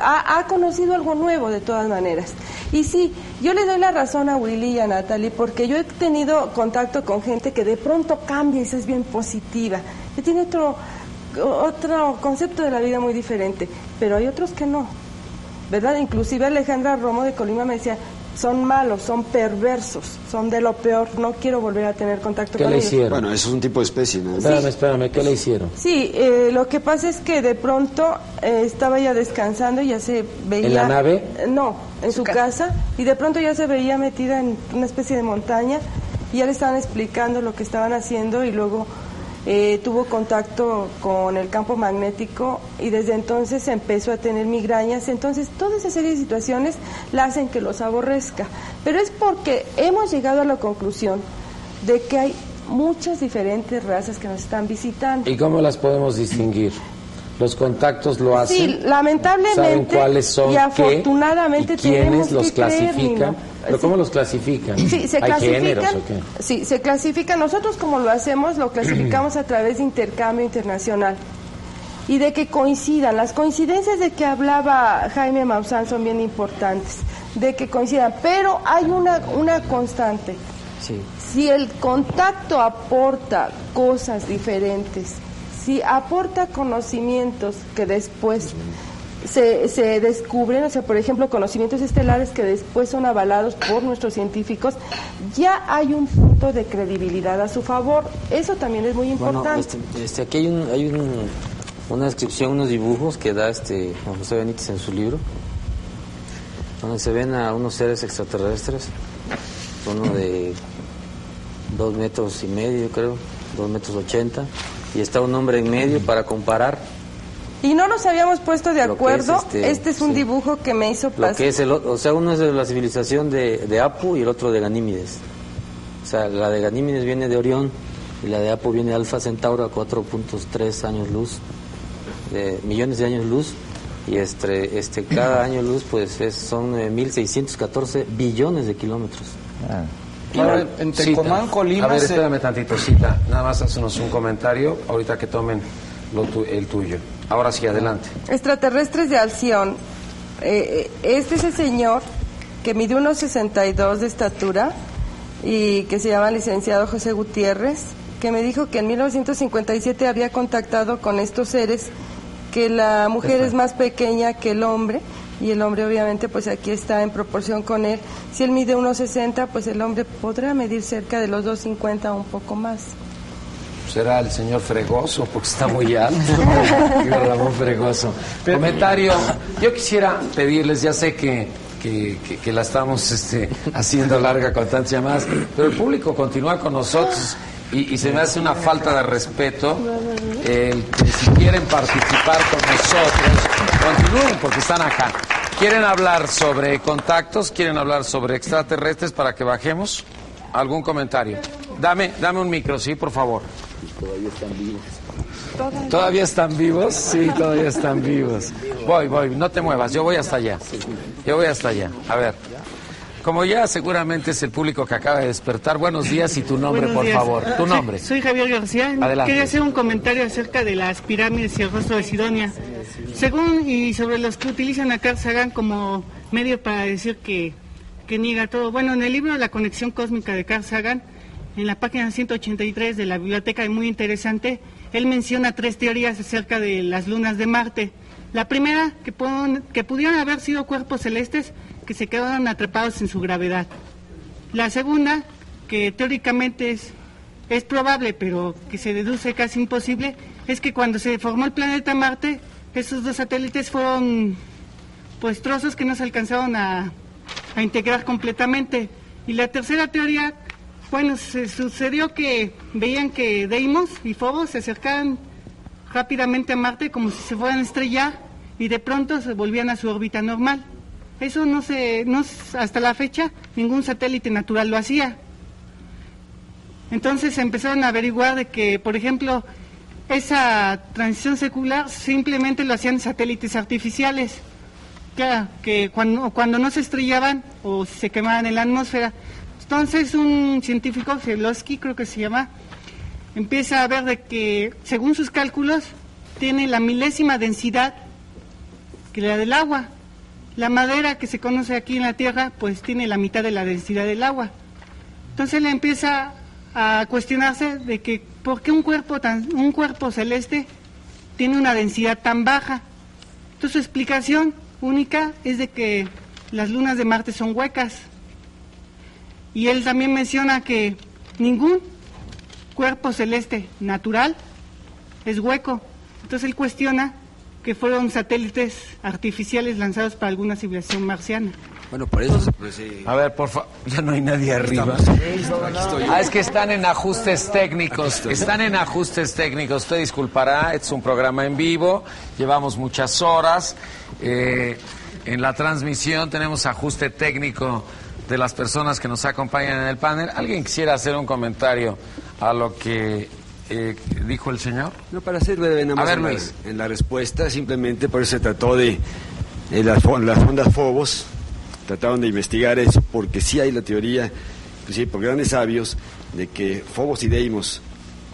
Ha, conocido algo nuevo, de todas maneras. Y sí, yo le doy la razón a Willy y a Natalie, porque yo he tenido contacto con gente que de pronto cambia y es bien positiva, que tiene otro, otro concepto de la vida muy diferente, pero hay otros que no. ¿Verdad? Inclusive Alejandra Romo de Colima me decía, son malos, son perversos, son de lo peor, no quiero volver a tener contacto ¿Qué con le ellos. hicieron? Bueno, eso es un tipo de especie, ¿no? Espérame, espérame, ¿qué le hicieron? Sí, eh, lo que pasa es que de pronto eh, estaba ya descansando y ya se veía... ¿En la nave? Eh, No, en su casa. y de pronto ya se veía metida en una especie de montaña y ya le estaban explicando lo que estaban haciendo y luego eh, tuvo contacto con el campo magnético y desde entonces empezó a tener migrañas. Entonces, toda esa serie de situaciones la hacen que los aborrezca. Pero es porque hemos llegado a la conclusión de que hay muchas diferentes razas que nos están visitando. ¿Y cómo las podemos distinguir? ¿Los contactos lo hacen? Sí, lamentablemente ¿Saben cuáles son y qué? afortunadamente ¿Y quiénes los que creer, clasifican? ¿Pero Sí. cómo los clasifican? Sí, se ¿Hay clasifican. géneros o qué? Sí, se. Nosotros como lo hacemos, lo clasificamos a través de intercambio internacional y de que coincidan. Las coincidencias de que hablaba Jaime Maussan son bien importantes, de que coincidan. Pero hay una, una constante. Sí. Si el contacto aporta cosas diferentes, si aporta conocimientos que después se, se descubren, o sea, por ejemplo, conocimientos estelares que después son avalados por nuestros científicos, ya hay un punto de credibilidad a su favor. Eso también es muy Bueno, importante. este, este, aquí hay, un, hay un- una descripción, unos dibujos que da este José Benítez en su libro, donde se ven a unos seres extraterrestres, uno de dos metros y medio, creo, dos metros ochenta, y está un hombre en medio para comparar Y no nos habíamos puesto de Lo acuerdo. es, este, este, es un sí. dibujo que me hizo lo pasar. que es el o sea uno es de la civilización de, de Apu y el otro de Ganímides o sea la de Ganímides viene de Orión y la de Apu viene de Alfa Centauro a 4.3 años luz de millones de años luz y este este cada año luz pues es, son eh, 1614 billones de kilómetros Ahora, en Tecomán, Cita. Colima, A ver, se- espérame tantito, cita. Nada más hacenos un comentario ahorita que tomen lo tu- el tuyo. Ahora sí, adelante. extraterrestres de Alción. Eh, eh, este es el señor que mide unos 62 de estatura y que se llama licenciado José Gutiérrez, que me dijo que en 1957 había contactado con estos seres, que la mujer es más pequeña que el hombre y el hombre obviamente pues aquí está en proporción con él. Si él mide unos 60, pues el hombre podrá medir cerca de los 250 o un poco más. Será el señor Fregoso, porque está muy alto. Ramón Fregoso. Comentario. Yo quisiera pedirles, ya sé que, que, que- que la estamos este, haciendo larga con tantas llamadas, pero el público continúa con nosotros y, y se me hace una falta de respeto el que si quieren participar con nosotros, continúen porque están acá. ¿Quieren hablar sobre contactos? ¿Quieren hablar sobre extraterrestres para que bajemos? ¿Algún comentario? Dame, dame un micro, sí, por favor. Todavía están vivos. ¿Todavía están vivos? Sí, todavía están vivos. Voy, voy, no te muevas, yo voy hasta allá. Yo voy hasta allá. A ver. Como ya seguramente es el público que acaba de despertar, buenos días y tu nombre, Buenos por días. favor. Tu Soy- nombre. Soy, Javier García. Adelante. Quería hacer un comentario acerca de las pirámides y el rostro de Sidonia. Según y sobre los que utilizan a Carl Sagan como medio para decir que, que niega todo. Bueno, en el libro La conexión cósmica de Carl Sagan, en la página 183 de la biblioteca, es muy interesante, él menciona tres teorías acerca de las lunas de Marte. La primera, que, pon- que pudieron haber sido cuerpos celestes que se quedaron atrapados en su gravedad. La segunda, que teóricamente es, es probable, pero que se deduce casi imposible, es que cuando se formó el planeta Marte, esos dos satélites fueron pues trozos que no se alcanzaron a, a integrar completamente. Y la tercera teoría, bueno, se sucedió que veían que Deimos y Phobos se acercaban rápidamente a Marte como si se fueran a estrellar y de pronto se volvían a su órbita normal. Eso no se, no, hasta la fecha ningún satélite natural lo hacía. Entonces empezaron a averiguar de que, por ejemplo, esa transición secular simplemente lo hacían satélites artificiales. Claro, que cuando, no se estrellaban o se quemaban en la atmósfera. Entonces un científico, Zelowski creo que se llama, empieza a ver de que, según sus cálculos, tiene la milésima densidad que la del agua. La madera que se conoce aquí en la Tierra, pues tiene la mitad de la densidad del agua. Entonces él empieza a cuestionarse de que por qué un cuerpo tan, un cuerpo celeste tiene una densidad tan baja. Entonces su explicación única es de que las lunas de Marte son huecas. Y él también menciona que ningún cuerpo celeste natural es hueco. Entonces él cuestiona que fueron satélites artificiales lanzados para alguna civilización marciana. Bueno, por eso se... pues, eh, A ver, por favor, ya no hay nadie arriba. Ah, es que están en ajustes técnicos. Están en ajustes técnicos. Usted disculpará, es un programa en vivo. Llevamos muchas horas. Eh, en la transmisión tenemos ajuste técnico de las personas que nos acompañan en el panel. ¿Alguien quisiera hacer un comentario a lo que eh, dijo el señor? No, para ser breve, nada A más ver, en, la, Luis. en la respuesta, simplemente por eso se trató de, las, las ondas Fobos, trataron de investigar eso, porque sí hay la teoría, inclusive por grandes sabios, de que Fobos y Deimos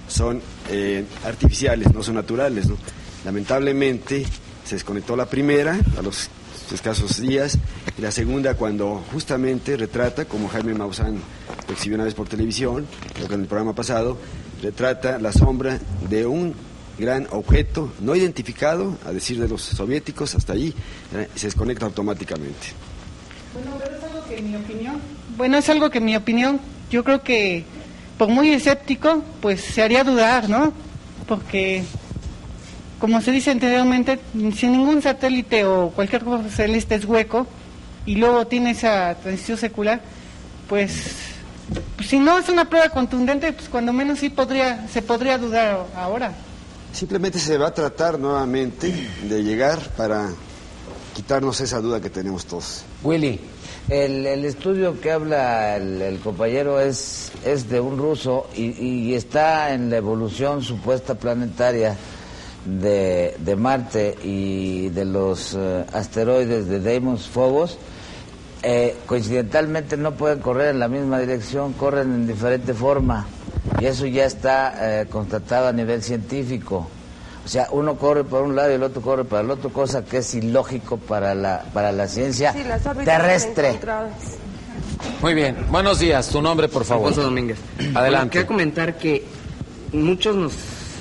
son eh, artificiales, no son naturales. ¿no? Lamentablemente se desconectó la primera a los escasos días y la segunda cuando justamente retrata, como Jaime Maussan lo exhibió una vez por televisión, creo que en el programa pasado, retrata la sombra de un gran objeto no identificado, a decir de los soviéticos, hasta allí, eh, se desconecta automáticamente. Bueno, pero es algo que en mi opinión. Bueno, es algo que en mi opinión, yo creo que por muy escéptico, pues se haría dudar, ¿no? Porque, como se dice anteriormente, si ningún satélite o cualquier cosa celeste es hueco y luego tiene esa transición secular, pues, si no es una prueba contundente, pues cuando menos sí podría, se podría dudar ahora. Simplemente se va a tratar nuevamente de llegar para quitarnos esa duda que tenemos todos. Willy. El, el estudio que habla el, el compañero es, es de un ruso y, y está en la evolución supuesta planetaria de, de Marte y de los eh, asteroides de Deimos Phobos. Eh, coincidentalmente no pueden correr en la misma dirección, corren en diferente forma y eso ya está eh, constatado a nivel científico. O sea, uno corre por un lado y el otro corre para el otro, cosa que es ilógico para la, para la ciencia Sí, las terrestre. Muy bien. Buenos días. Tu nombre, por favor. Alfonso Domínguez. Adelante. Quiero comentar que muchos nos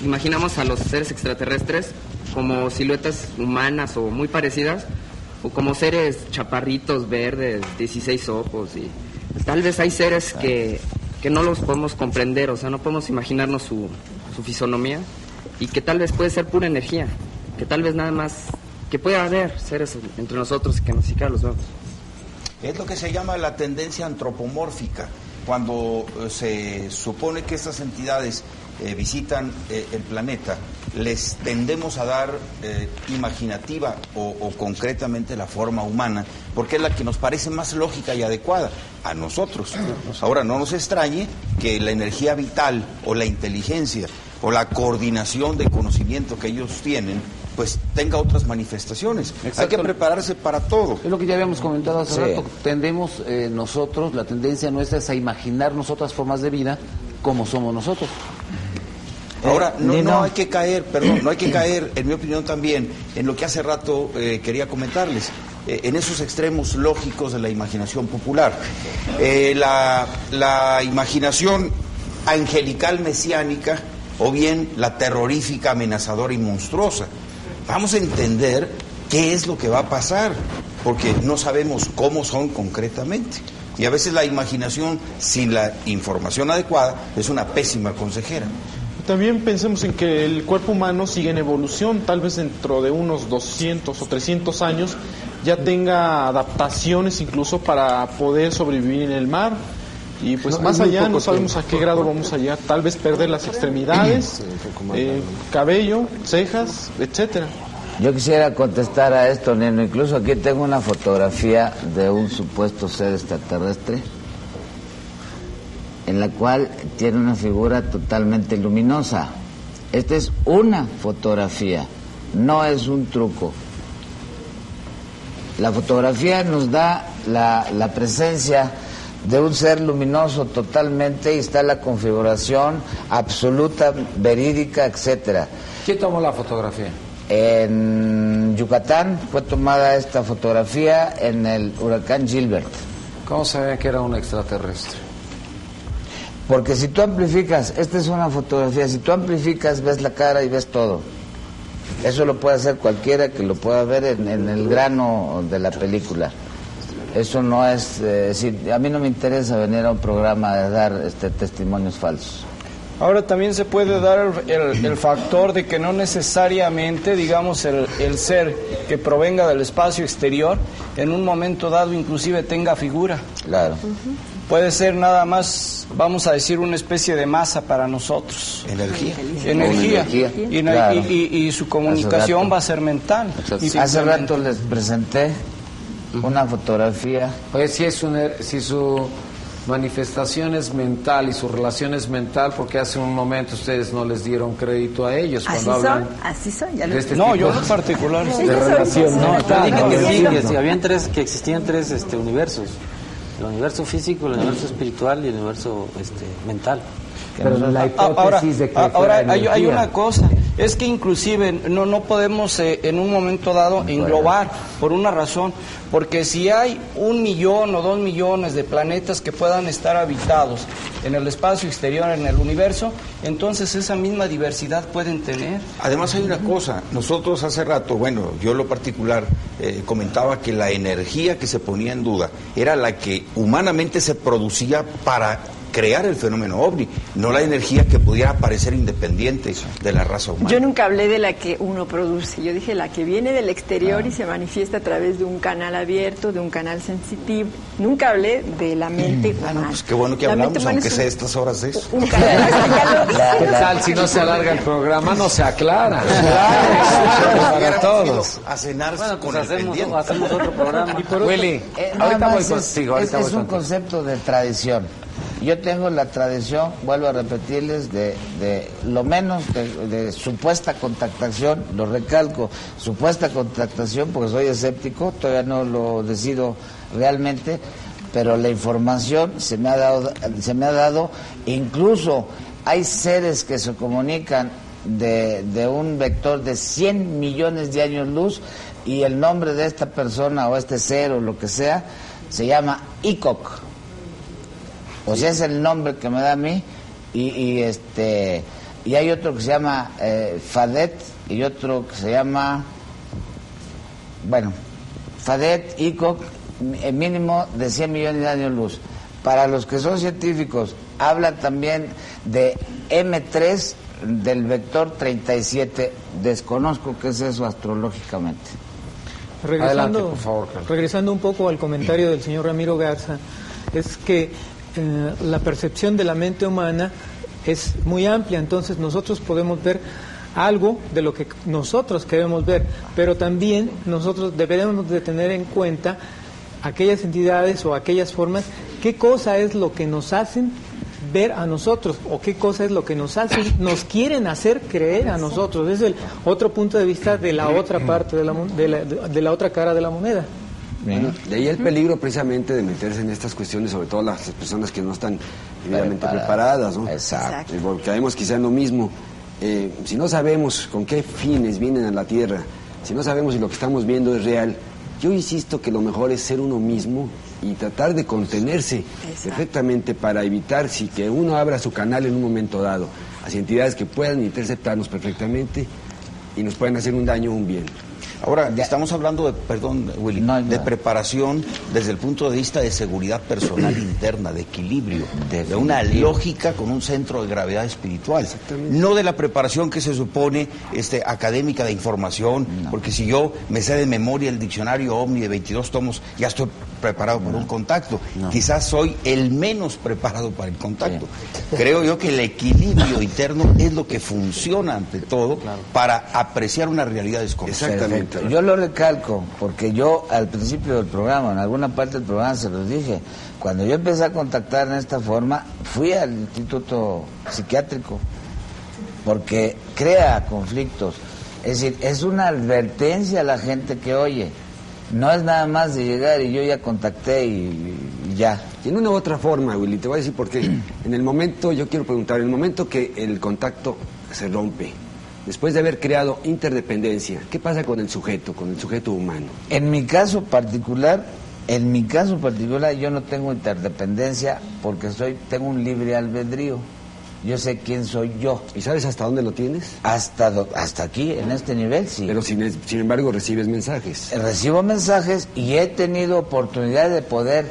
imaginamos a los seres extraterrestres como siluetas humanas o muy parecidas, como seres chaparritos, verdes, 16 ojos. y Tal vez hay seres que, que no los podemos comprender, o sea, no podemos imaginarnos su, su fisonomía, y que tal vez puede ser pura energía, que tal vez nada más, que puede haber seres entre nosotros que ni siquiera los vemos. Es lo que se llama la tendencia antropomórfica, cuando eh, se supone que estas entidades eh, visitan eh, el planeta, les tendemos a dar eh, imaginativa o, o concretamente la forma humana, porque es la que nos parece más lógica y adecuada a nosotros. Ahora, no nos extrañe que la energía vital o la inteligencia o la coordinación de conocimiento que ellos tienen, pues tenga otras manifestaciones. Hay que prepararse para todo. Es lo que ya habíamos comentado hace Sí. rato. Tendemos eh, nosotros, la tendencia nuestra es a imaginarnos otras formas de vida como somos nosotros. Ahora, no, no hay que caer, perdón, no hay que caer, en mi opinión también, en lo que hace rato eh, quería comentarles, eh, en esos extremos lógicos de la imaginación popular. Eh, la, la imaginación angelical mesiánica o bien la terrorífica, amenazadora y monstruosa. Vamos a entender qué es lo que va a pasar, porque no sabemos cómo son concretamente. Y a veces la imaginación sin la información adecuada es una pésima consejera. También pensemos en que el cuerpo humano sigue en evolución, tal vez dentro de unos 200 o 300 años ya tenga adaptaciones incluso para poder sobrevivir en el mar. Y pues No, más allá no sabemos tiempo. a qué grado vamos a llegar, tal vez perder las extremidades, eh, cabello, cejas, etcétera. Yo quisiera contestar a esto, Neno. Incluso aquí tengo una fotografía de un supuesto ser extraterrestre en la cual tiene una figura totalmente luminosa. Esta es una fotografía, no es un truco. La fotografía nos da la, la presencia de un ser luminoso totalmente y está la configuración absoluta, verídica, etcétera. ¿Quién tomó la fotografía? En Yucatán fue tomada esta fotografía en el huracán Gilbert. ¿Cómo sabían que era un extraterrestre? Porque si tú amplificas, esta es una fotografía, si tú amplificas ves la cara y ves todo. Eso lo puede hacer cualquiera que lo pueda ver en, en el grano de la película. Eso no es, eh, si- a mí no me interesa venir a un programa a dar este, testimonios falsos. Ahora también se puede dar el, el- el factor de que no necesariamente, digamos, el, el ser que provenga del espacio exterior, en un momento dado inclusive tenga figura. Claro. Puede ser nada más, vamos a decir, una especie de masa para nosotros. Energía. Energía. Energía, Y, no- claro. y- y- y su comunicación rato. va a ser mental. Hace rato les presenté una fotografía. Oye, si, es un, si su manifestación es mental y su relación es mental, porque hace un momento ustedes no les dieron crédito a ellos Así cuando hablan son, así son. Ya lo de este No, tipo yo en particular. de relación. No, dije ¿no? que habían tres, que existían tres este, universos. El universo físico, el universo espiritual y el universo este, mental. Pero la hipótesis ahora, de que ah, ahora hay, hay una cosa, es que inclusive no, no podemos eh, en un momento dado englobar por una razón, porque si hay un millón o dos millones de planetas que puedan estar habitados en el espacio exterior, en el universo, entonces esa misma diversidad pueden tener. Además hay una cosa, nosotros hace rato, bueno, yo en lo particular eh, comentaba que la energía que se ponía en duda era la que humanamente se producía para crear el fenómeno ovni, no la energía que pudiera aparecer independiente de la raza humana. Yo nunca hablé de la que uno produce, yo dije la que viene del exterior y se manifiesta a través de un canal abierto, de un canal sensitivo. Nunca hablé de la mente humana. Pues qué bueno que La hablamos, aunque es un- sea estas horas de eso. un canal, ya lo dije. ¿Qué tal si no se alarga el programa? No se aclara. Para todos. A cenar Bueno, con pues el hacemos, pendiente. hacemos otro programa. Willy, Eh, ahorita voy es, contigo. Ahorita es- voy es un contigo. concepto de tradición. Yo tengo la tradición, vuelvo a repetirles, de, de lo menos de, supuesta contactación, lo recalco, supuesta contactación porque soy escéptico, todavía no lo decido realmente, pero la información se me ha dado, se me ha dado incluso hay seres que se comunican de, de un vector de 100 millones de años luz y el nombre de esta persona o este ser o lo que sea se llama ICOC. O sea, es el nombre que me da a mí y, y, este y hay otro que se llama eh, Fadet y otro que se llama bueno, Fadet, ICOC, eh, mínimo de 100 millones de años luz. Para los que son científicos, hablan también de M3 del vector 37. Desconozco qué es eso astrológicamente. Regresando, Adelante, por favor, Carlos. regresando un poco al comentario del señor Ramiro Garza, es que eh, la percepción de la mente humana es muy amplia, entonces nosotros podemos ver algo de lo que nosotros queremos ver, pero también nosotros deberemos de tener en cuenta aquellas entidades o aquellas formas, qué cosa es lo que nos hacen ver a nosotros o qué cosa es lo que nos hacen, nos quieren hacer creer a nosotros. Es el otro punto de vista de la otra parte de la, de la, de la otra cara de la moneda. Bueno, de ahí el peligro precisamente de meterse en estas cuestiones, sobre todo las personas que no están debidamente preparadas, ¿no? Exacto. Eh, Porque caemos quizá en lo mismo. Eh, si no sabemos con qué fines vienen a la Tierra, si no sabemos si lo que estamos viendo es real, yo insisto que lo mejor es ser uno mismo y tratar de contenerse perfectamente para evitar si que uno abra su canal en un momento dado hacia entidades que puedan interceptarnos perfectamente y nos pueden hacer un daño o un bien. Ahora, estamos hablando de, perdón, Willy, de preparación desde el punto de vista de seguridad personal interna, de equilibrio, de una lógica con un centro de gravedad espiritual. No de la preparación que se supone este, académica de información, porque si yo me sé de memoria el diccionario OVNI de 22 tomos, ya estoy preparado para un contacto. Quizás soy el menos preparado para el contacto. Creo yo que el equilibrio interno es lo que funciona ante todo para apreciar una realidad desconocida. Yo lo recalco porque yo al principio del programa, en alguna parte del programa se los dije, cuando yo empecé a contactar en esta forma, fui al instituto psiquiátrico porque crea conflictos. Es decir, es una advertencia a la gente que oye. No es nada más de llegar y yo ya contacté y, y ya. Tiene una u otra forma, Willy, te voy a decir por qué. En el momento, yo quiero preguntar, en el momento que el contacto se rompe, después de haber creado interdependencia, ¿qué pasa con el sujeto, con el sujeto humano? En mi caso particular, en mi caso particular yo no tengo interdependencia porque soy tengo un libre albedrío. Yo sé quién soy yo. ¿Y sabes hasta dónde lo tienes? Hasta do- hasta aquí en este nivel sí. Pero sin, sin embargo recibes mensajes. Recibo mensajes y he tenido oportunidad de poder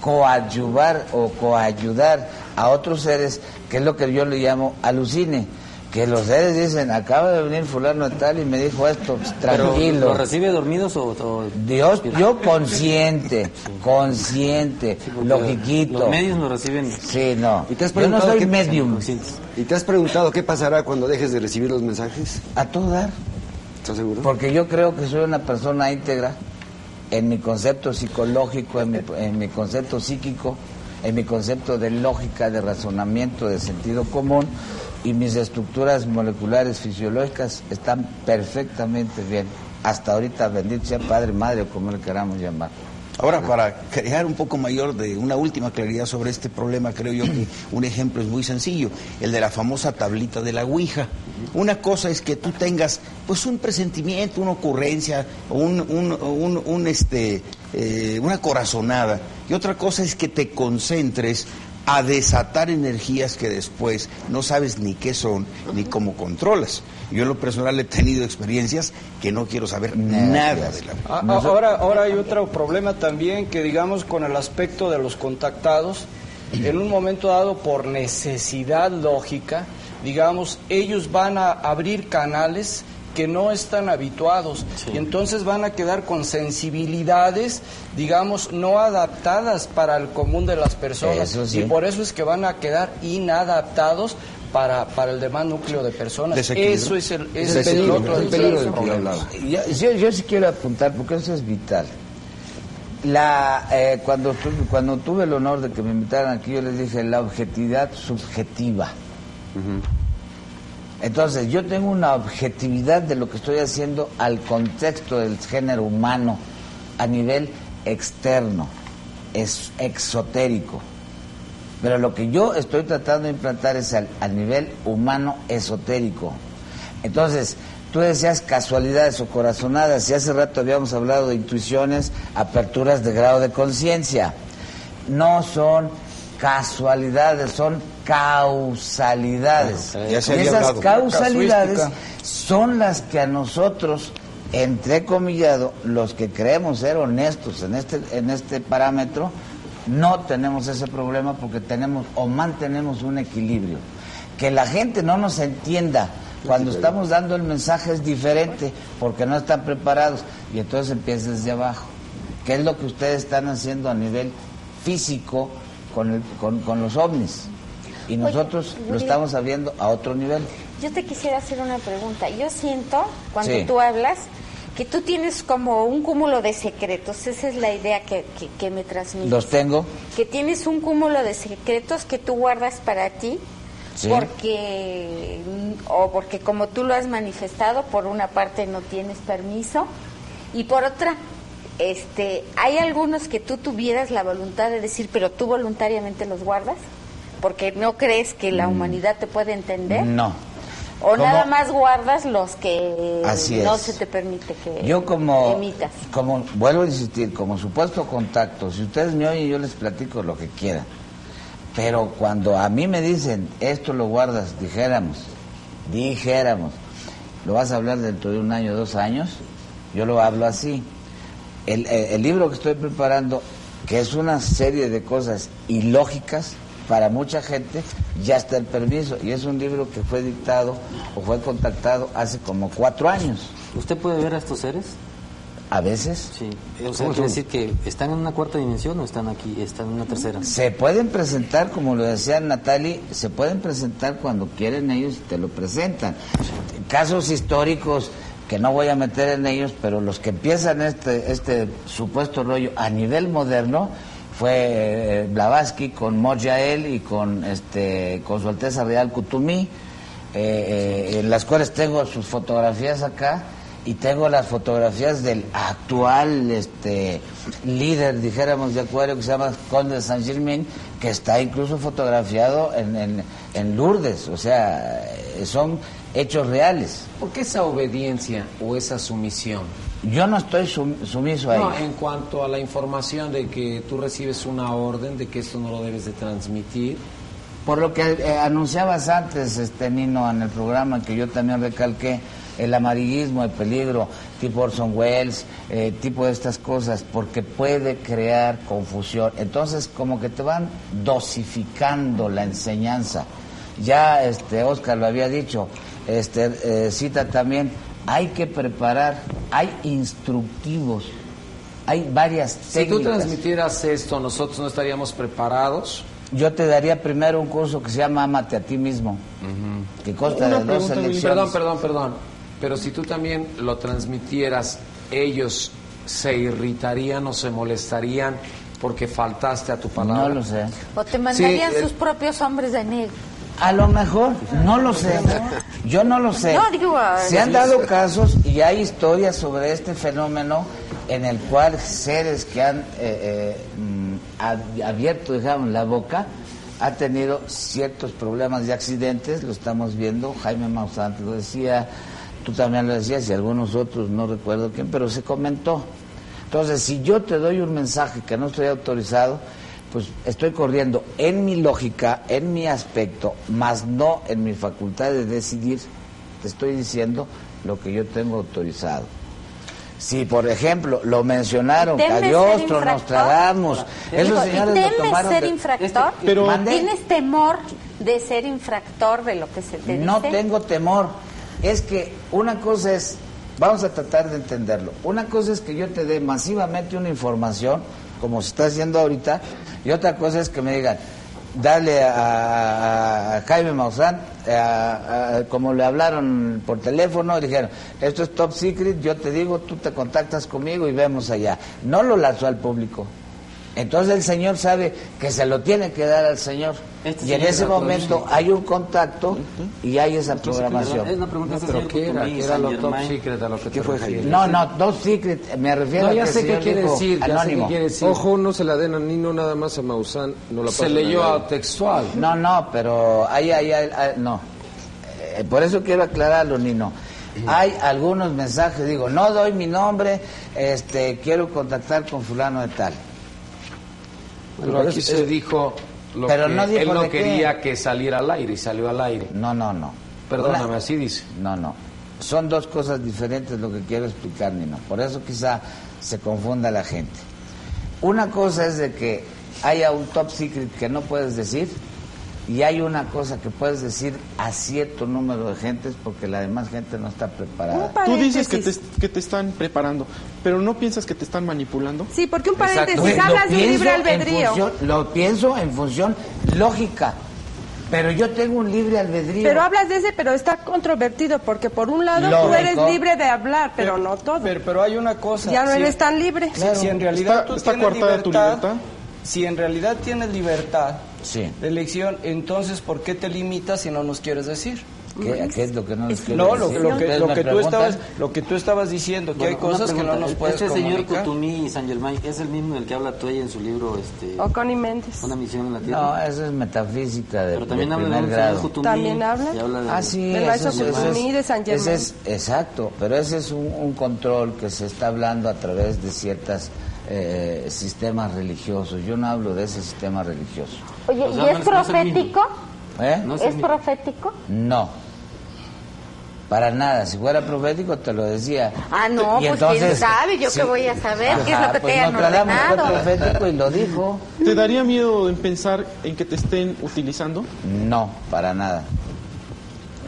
coadyuvar o coayudar a otros seres, que es lo que yo le llamo alucine. Que los seres dicen, acaba de venir fulano tal y me dijo esto, pues, tranquilo. ¿Lo recibe dormidos o...? o- Dios, yo consciente, consciente, logiquito. Los medios lo reciben... Sí, no. ¿Y te has Yo no soy medium. ¿Y te has preguntado qué pasará cuando dejes de recibir los mensajes? A todo dar. ¿Estás seguro? Porque yo creo que soy una persona íntegra en mi concepto psicológico, en mi, en mi concepto psíquico, en mi concepto de lógica, de razonamiento, de sentido común y mis estructuras moleculares fisiológicas están perfectamente bien. Hasta ahorita, bendito sea Padre, Madre o como le queramos llamar. Ahora, para crear un poco mayor de una última claridad sobre este problema, creo yo que un ejemplo es muy sencillo, el de la famosa tablita de la Ouija. Una cosa es que tú tengas pues un presentimiento, una ocurrencia, un, un- este, eh, una corazonada, y otra cosa es que te concentres a desatar energías que después no sabes ni qué son ni cómo controlas. Yo en lo personal he tenido experiencias que no quiero saber nada de la A- a- Ahora, ahora hay otro problema también que digamos con el aspecto de los contactados, en un momento dado por necesidad lógica, digamos, ellos van a abrir canales que no están habituados y entonces van a quedar con sensibilidades, digamos, no adaptadas para el común de las personas Eso sí. y por eso es que van a quedar inadaptados para, para el demás núcleo de personas. Eso es el, ese es el Desequilibrio, otro el peligro del que problemas. Yo, yo, sí quiero apuntar porque eso es vital. La, eh, cuando, cuando tuve el honor de que me invitaran aquí, yo les dije la objetividad subjetiva. Entonces, yo tengo una objetividad de lo que estoy haciendo al contexto del género humano a nivel externo, es exotérico. Pero lo que yo estoy tratando de implantar es al, nivel humano esotérico. Entonces, tú decías casualidades o corazonadas, y hace rato habíamos hablado de intuiciones, aperturas de grado de conciencia. No son casualidades, son causalidades. Y esas hablado. causalidades son las que a nosotros, entrecomillado, los que creemos ser honestos en este, en este parámetro, no tenemos ese problema porque tenemos o mantenemos un equilibrio. Que la gente no nos entienda cuando estamos dando el mensaje es diferente porque no están preparados y entonces empieza desde abajo. ¿Qué es lo que ustedes están haciendo a nivel físico con, el- con, con los ovnis? Y nosotros lo estamos sabiendo a otro nivel. Yo te quisiera hacer una pregunta. Yo siento, cuando Sí. tú hablas, que tú tienes como un cúmulo de secretos. Esa es la idea que, que, que me transmites. Los tengo. Que tienes un cúmulo de secretos que tú guardas para ti. Sí. Porque, o porque como tú lo has manifestado, por una parte no tienes permiso y por otra, este, hay algunos que tú tuvieras la voluntad de decir, pero tú voluntariamente los guardas, porque no crees que la humanidad te puede entender. No. O nada más guardas los que Así no es. se te permite que Yo como, emitas. como, vuelvo a insistir, como supuesto contacto, si ustedes me oyen yo les platico lo que quieran. Pero cuando a mí me dicen, esto lo guardas, dijéramos, dijéramos, lo vas a hablar dentro de un año, dos años, yo lo hablo así. El, el- el libro que estoy preparando, que es una serie de cosas ilógicas para mucha gente, ya está el permiso. Y es un libro que fue dictado o fue contactado hace como cuatro años. ¿Usted puede ver a estos seres? A veces. Sí. O sea, quiere decir que están en una cuarta dimensión o están aquí, están en una tercera. Se pueden presentar, como lo decía Natalie, se pueden presentar cuando quieren ellos y te lo presentan. Casos históricos que no voy a meter en ellos, pero los que empiezan este, este supuesto rollo a nivel moderno fue eh, Blavatsky con Mojael y con, este, con su Alteza Real Kutumí, eh, eh, en las cuales tengo sus fotografías acá y tengo las fotografías del actual este líder, dijéramos, de acuario que se llama Conde de Saint Germain, que está incluso fotografiado en, en, en Lourdes, o sea, son hechos reales. ¿Por qué esa obediencia o esa sumisión? Yo no estoy sum- sumiso a No, ello. en cuanto a la información de que tú recibes una orden de que esto no lo debes de transmitir. Por lo que eh, anunciabas antes, este Nino, en el programa que yo también recalqué, el amarillismo, el peligro, tipo Orson Welles, eh, tipo de estas cosas, porque puede crear confusión. Entonces, como que te van dosificando la enseñanza. Ya este Oscar lo había dicho, este eh, cita también, hay que preparar, hay instructivos, hay varias Si tú técnicas. transmitieras esto, nosotros no estaríamos preparados. Yo te daría primero un curso que se llama Amate a ti mismo, que consta de dos elecciones. Perdón, perdón, perdón. Pero si tú también lo transmitieras, ellos se irritarían o se molestarían porque faltaste a tu palabra. No lo sé. O te mandarían Sí, el- sus propios hombres de negro. A lo mejor, no lo sé. Yo no lo sé. Se han dado casos y hay historias sobre este fenómeno en el cual seres que han eh, eh, mm, ab- abierto, digamos, la boca, ha tenido ciertos problemas de accidentes, lo estamos viendo, Jaime Maussan lo decía, tú también lo decías y algunos otros, no recuerdo quién, pero se comentó. Entonces, si yo te doy un mensaje que no estoy autorizado, pues estoy corriendo en mi lógica, en mi aspecto, más no en mi facultad de decidir, te estoy diciendo lo que yo tengo autorizado. Si, por ejemplo, lo mencionaron, ¿Temes ser Cagliostro, infractor? Nostradamus, Digo, esos ¿y señores lo ¿Temes tomaron ser de- infractor? Pero- ¿Mande? ¿Tienes temor de ser infractor de lo que se te No dice? tengo temor. Es que una cosa es, vamos a tratar de entenderlo. Una cosa es que yo te dé masivamente una información, como se está haciendo ahorita, y otra cosa es que me digan, dale a, Jaime Maussan, a- a- como le hablaron por teléfono, dijeron, esto es top secret, yo te digo, tú te contactas conmigo y vemos allá. No lo lanzó al público. Entonces el Señor sabe que se lo tiene que dar al Señor. Este y en ese momento hay un contacto y hay esa programación. Es una pregunta No, pero ¿qué era? ¿Qué era lo top secret a lo que ¿Qué te fue, refieres? No, no, dos secret, me refiero No, a ya que sé qué quiere decir, ya sé qué anónimo. quiere decir. Ojo, no se la den a Nino nada más a Maussan. No la Se leyó a a textual. No, no, pero ahí, ahí, ahí, ahí- no. eh, por eso quiero aclararlo, Nino. Hay algunos mensajes, digo, no doy mi nombre, este, quiero contactar con fulano de tal. Pero aquí se dijo lo Pero que no dijo él no qué. quería que saliera al aire y salió al aire. No, no, no. Perdóname, Una- así dice. No, no. Son dos cosas diferentes lo que quiero explicar, Nino. Por eso quizá se confunda la gente. Una cosa es de que haya un top secret que no puedes decir y hay una cosa que puedes decir a cierto número de gentes porque la demás gente no está preparada. Tú dices que te, que te están preparando, pero ¿no piensas que te están manipulando? Sí, porque un Exacto. paréntesis, Lo hablas de un libre albedrío. función- lo pienso en función lógica, pero yo tengo un libre albedrío. Pero hablas de ese, pero está controvertido, porque por un lado tú eres libre de hablar, pero, no todo. Pero, pero hay una cosa. Ya no si- eres tan libre. Si, si en realidad ¿Está- tú está tienes coartada tu libertad? Si en realidad tienes libertad Sí. de elección, entonces ¿por qué te limitas si no nos quieres decir? ¿Qué, qué es lo que no nos No, lo, decir? lo que, lo que tú estabas, lo que tú estabas diciendo, que hay Bueno, una cosas que no pregunta. nos puedes Este señor y San Germán es el mismo del que habla Tuey en su libro este, O Connie Méndez. Una misión en la Tierra. No, eso es metafísica de, Pero también de habla de primer un grado. señor Cotumí. También habla. habla de- Ah, sí, Del maestro de San ese Germán. es- exacto, pero ese es un, un control que se está hablando a través de ciertos sistemas religiosos. Yo no hablo de ese sistema religioso. Oye, O sea, ¿y no es no profético? ¿Eh? No es ¿Es el mismo. profético? No. Para nada, si fuera profético te lo decía. Ah, no, Y pues quién sabe, yo sí. qué voy a saber, qué es lo que pues te han fue ordenado. profético y lo dijo. ¿Te daría miedo en pensar en que te estén utilizando? No, para nada.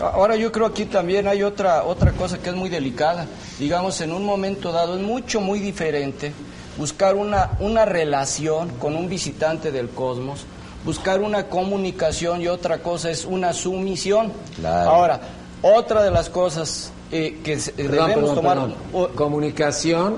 Ahora yo creo aquí también hay otra otra cosa que es muy delicada. Digamos, en un momento dado es mucho, muy diferente buscar una, una relación con un visitante del cosmos, buscar una comunicación y otra cosa es una sumisión. Claro. Ahora, otra de las cosas eh, que Perdón, debemos perdón, tomar... perdón. o- Comunicación,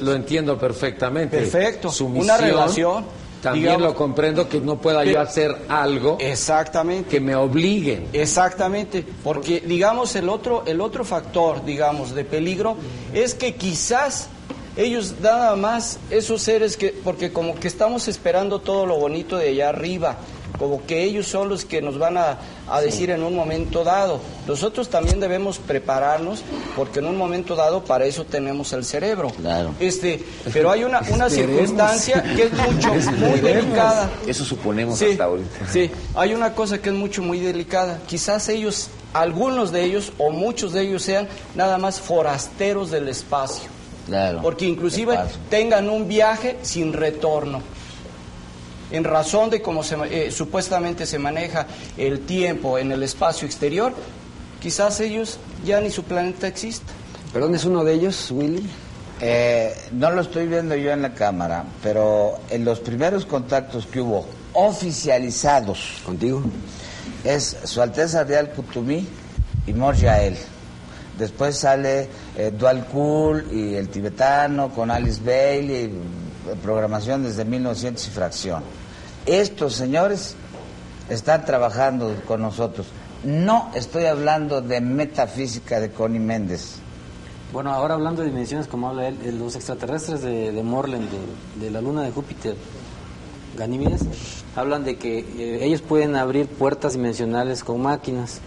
lo entiendo perfectamente. Perfecto. Sumisión, Una relación, También digamos- lo comprendo que no pueda yo hacer algo Exactamente. que me obliguen. Exactamente, porque digamos el otro el otro factor, digamos, de peligro es que quizás ellos nada más esos seres que porque como que estamos esperando todo lo bonito de allá arriba, como que ellos son los que nos van a, a decir en un momento dado. Nosotros también debemos prepararnos porque en un momento dado para eso tenemos el cerebro. Claro. Este, pero hay una una circunstancia que es mucho muy delicada. Eso suponemos Sí, hasta ahorita. sí, hay una cosa que es mucho, muy delicada. Quizás ellos, algunos de ellos o muchos de ellos sean nada más forasteros del espacio. Claro. Porque inclusive tengan un viaje sin retorno. En razón de cómo se, eh, supuestamente se maneja el tiempo en el espacio exterior, quizás ellos ya ni su planeta exista. ¿Perdón es uno de ellos, Willy? Eh, no lo estoy viendo yo en la cámara, pero en los primeros contactos que hubo oficializados ¿Contigo? es Su Alteza Real Kutumí y Mor Yael. Después sale eh, Dual Cool y el tibetano con Alice Bailey, programación desde 1900 y fracción. Estos señores están trabajando con nosotros. No estoy hablando de metafísica de Connie Méndez. Bueno, ahora hablando de dimensiones, como habla él, eh, los extraterrestres de, de Morland, de, de la luna de Júpiter, Ganímedes, hablan de que eh, ellos pueden abrir puertas dimensionales con máquinas,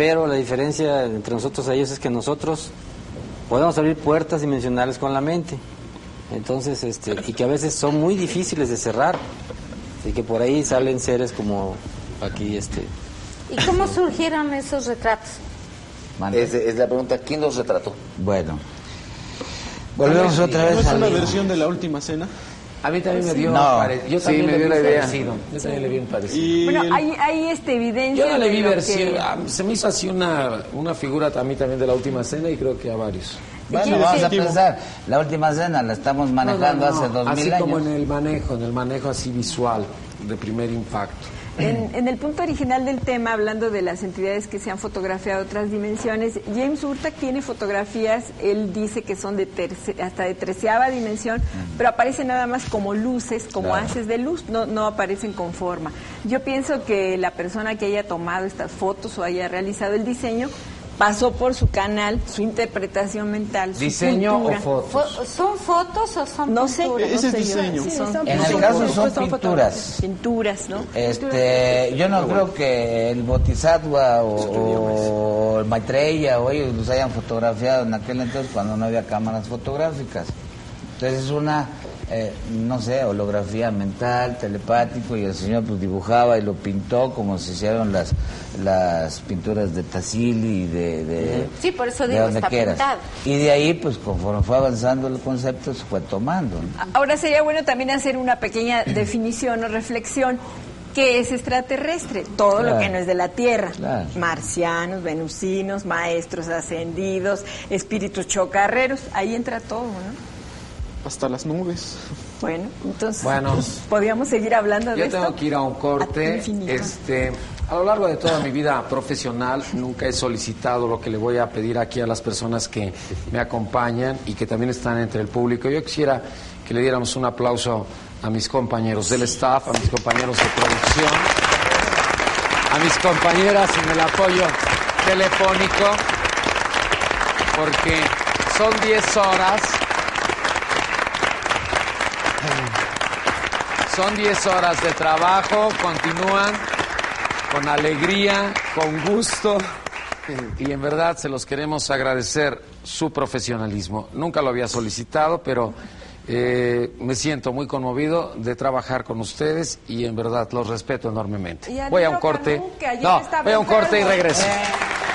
pero la diferencia entre nosotros y ellos es que nosotros podemos abrir puertas dimensionales con la mente. Entonces, este, y que a veces son muy difíciles de cerrar, y que por ahí salen seres como aquí, este, ¿Y cómo surgieron esos retratos? Es, es la pregunta, ¿quién los retrató? Bueno, volvemos ¿No otra vez es al una versión de la última cena? A mí también me dio No. pare- Yo Sí, también me le dio vi la idea. parecido. Yo también le vi un parecido. Y Bueno, hay, hay este evidencia. Yo no le de vi lo que- versión. ah, Se me hizo así una, una figura a mí también de la última cena y creo que a varios. Bueno, Sí, vamos sí. a pensar, la última cena la estamos manejando No, no, no. hace dos Así mil como años. en el manejo, en el manejo así visual, de primer impacto. En, en el punto original del tema, hablando de las entidades que se han fotografiado otras dimensiones, James Urtak tiene fotografías, él dice que son de terce- hasta de treceava dimensión, pero aparecen nada más como luces, como Claro. haces de luz, no, no aparecen con forma. Yo pienso que la persona que haya tomado estas fotos o haya realizado el diseño pasó por su canal su interpretación mental, su ¿Diseño o fotos? Fo- ¿Son fotos o son No sé, pinturas? no Ese es sé diseño. Sí, son- En el caso son son pinturas. Pinturas, ¿no? Este, yo no creo que el Bodhisattva o, o el Maitreya o ellos los hayan fotografiado en aquel entonces cuando no había cámaras fotográficas. Entonces es una, eh, no sé, holografía mental, telepático y el señor pues dibujaba y lo pintó como se hicieron las las pinturas de Tassili y de, de, Sí, por eso de digo, está pintado. Y de ahí pues conforme fue avanzando el concepto se fue tomando. ¿no? Ahora sería bueno también hacer una pequeña definición o reflexión. ¿Qué es extraterrestre? Todo lo que no es de la Tierra. Claro. Marcianos, venusinos, maestros ascendidos, espíritus chocarreros. Ahí entra todo, ¿no? Hasta las nubes. Bueno, entonces Bueno. podríamos seguir hablando de Yo esto. tengo que ir a un corte. infinito. Este, a lo largo de toda mi vida profesional nunca he solicitado lo que le voy a pedir aquí a las personas que me acompañan y que también están entre el público. Yo quisiera que le diéramos un aplauso a mis compañeros del staff, a mis compañeros de producción, a mis compañeras en el apoyo telefónico, porque son 10 horas Son 10 horas de trabajo, continúan con alegría, con gusto y en verdad se los queremos agradecer su profesionalismo. Nunca lo había solicitado, pero eh, me siento muy conmovido de trabajar con ustedes y en verdad los respeto enormemente. Voy a un corte. No, voy a un corte y regreso. Eh.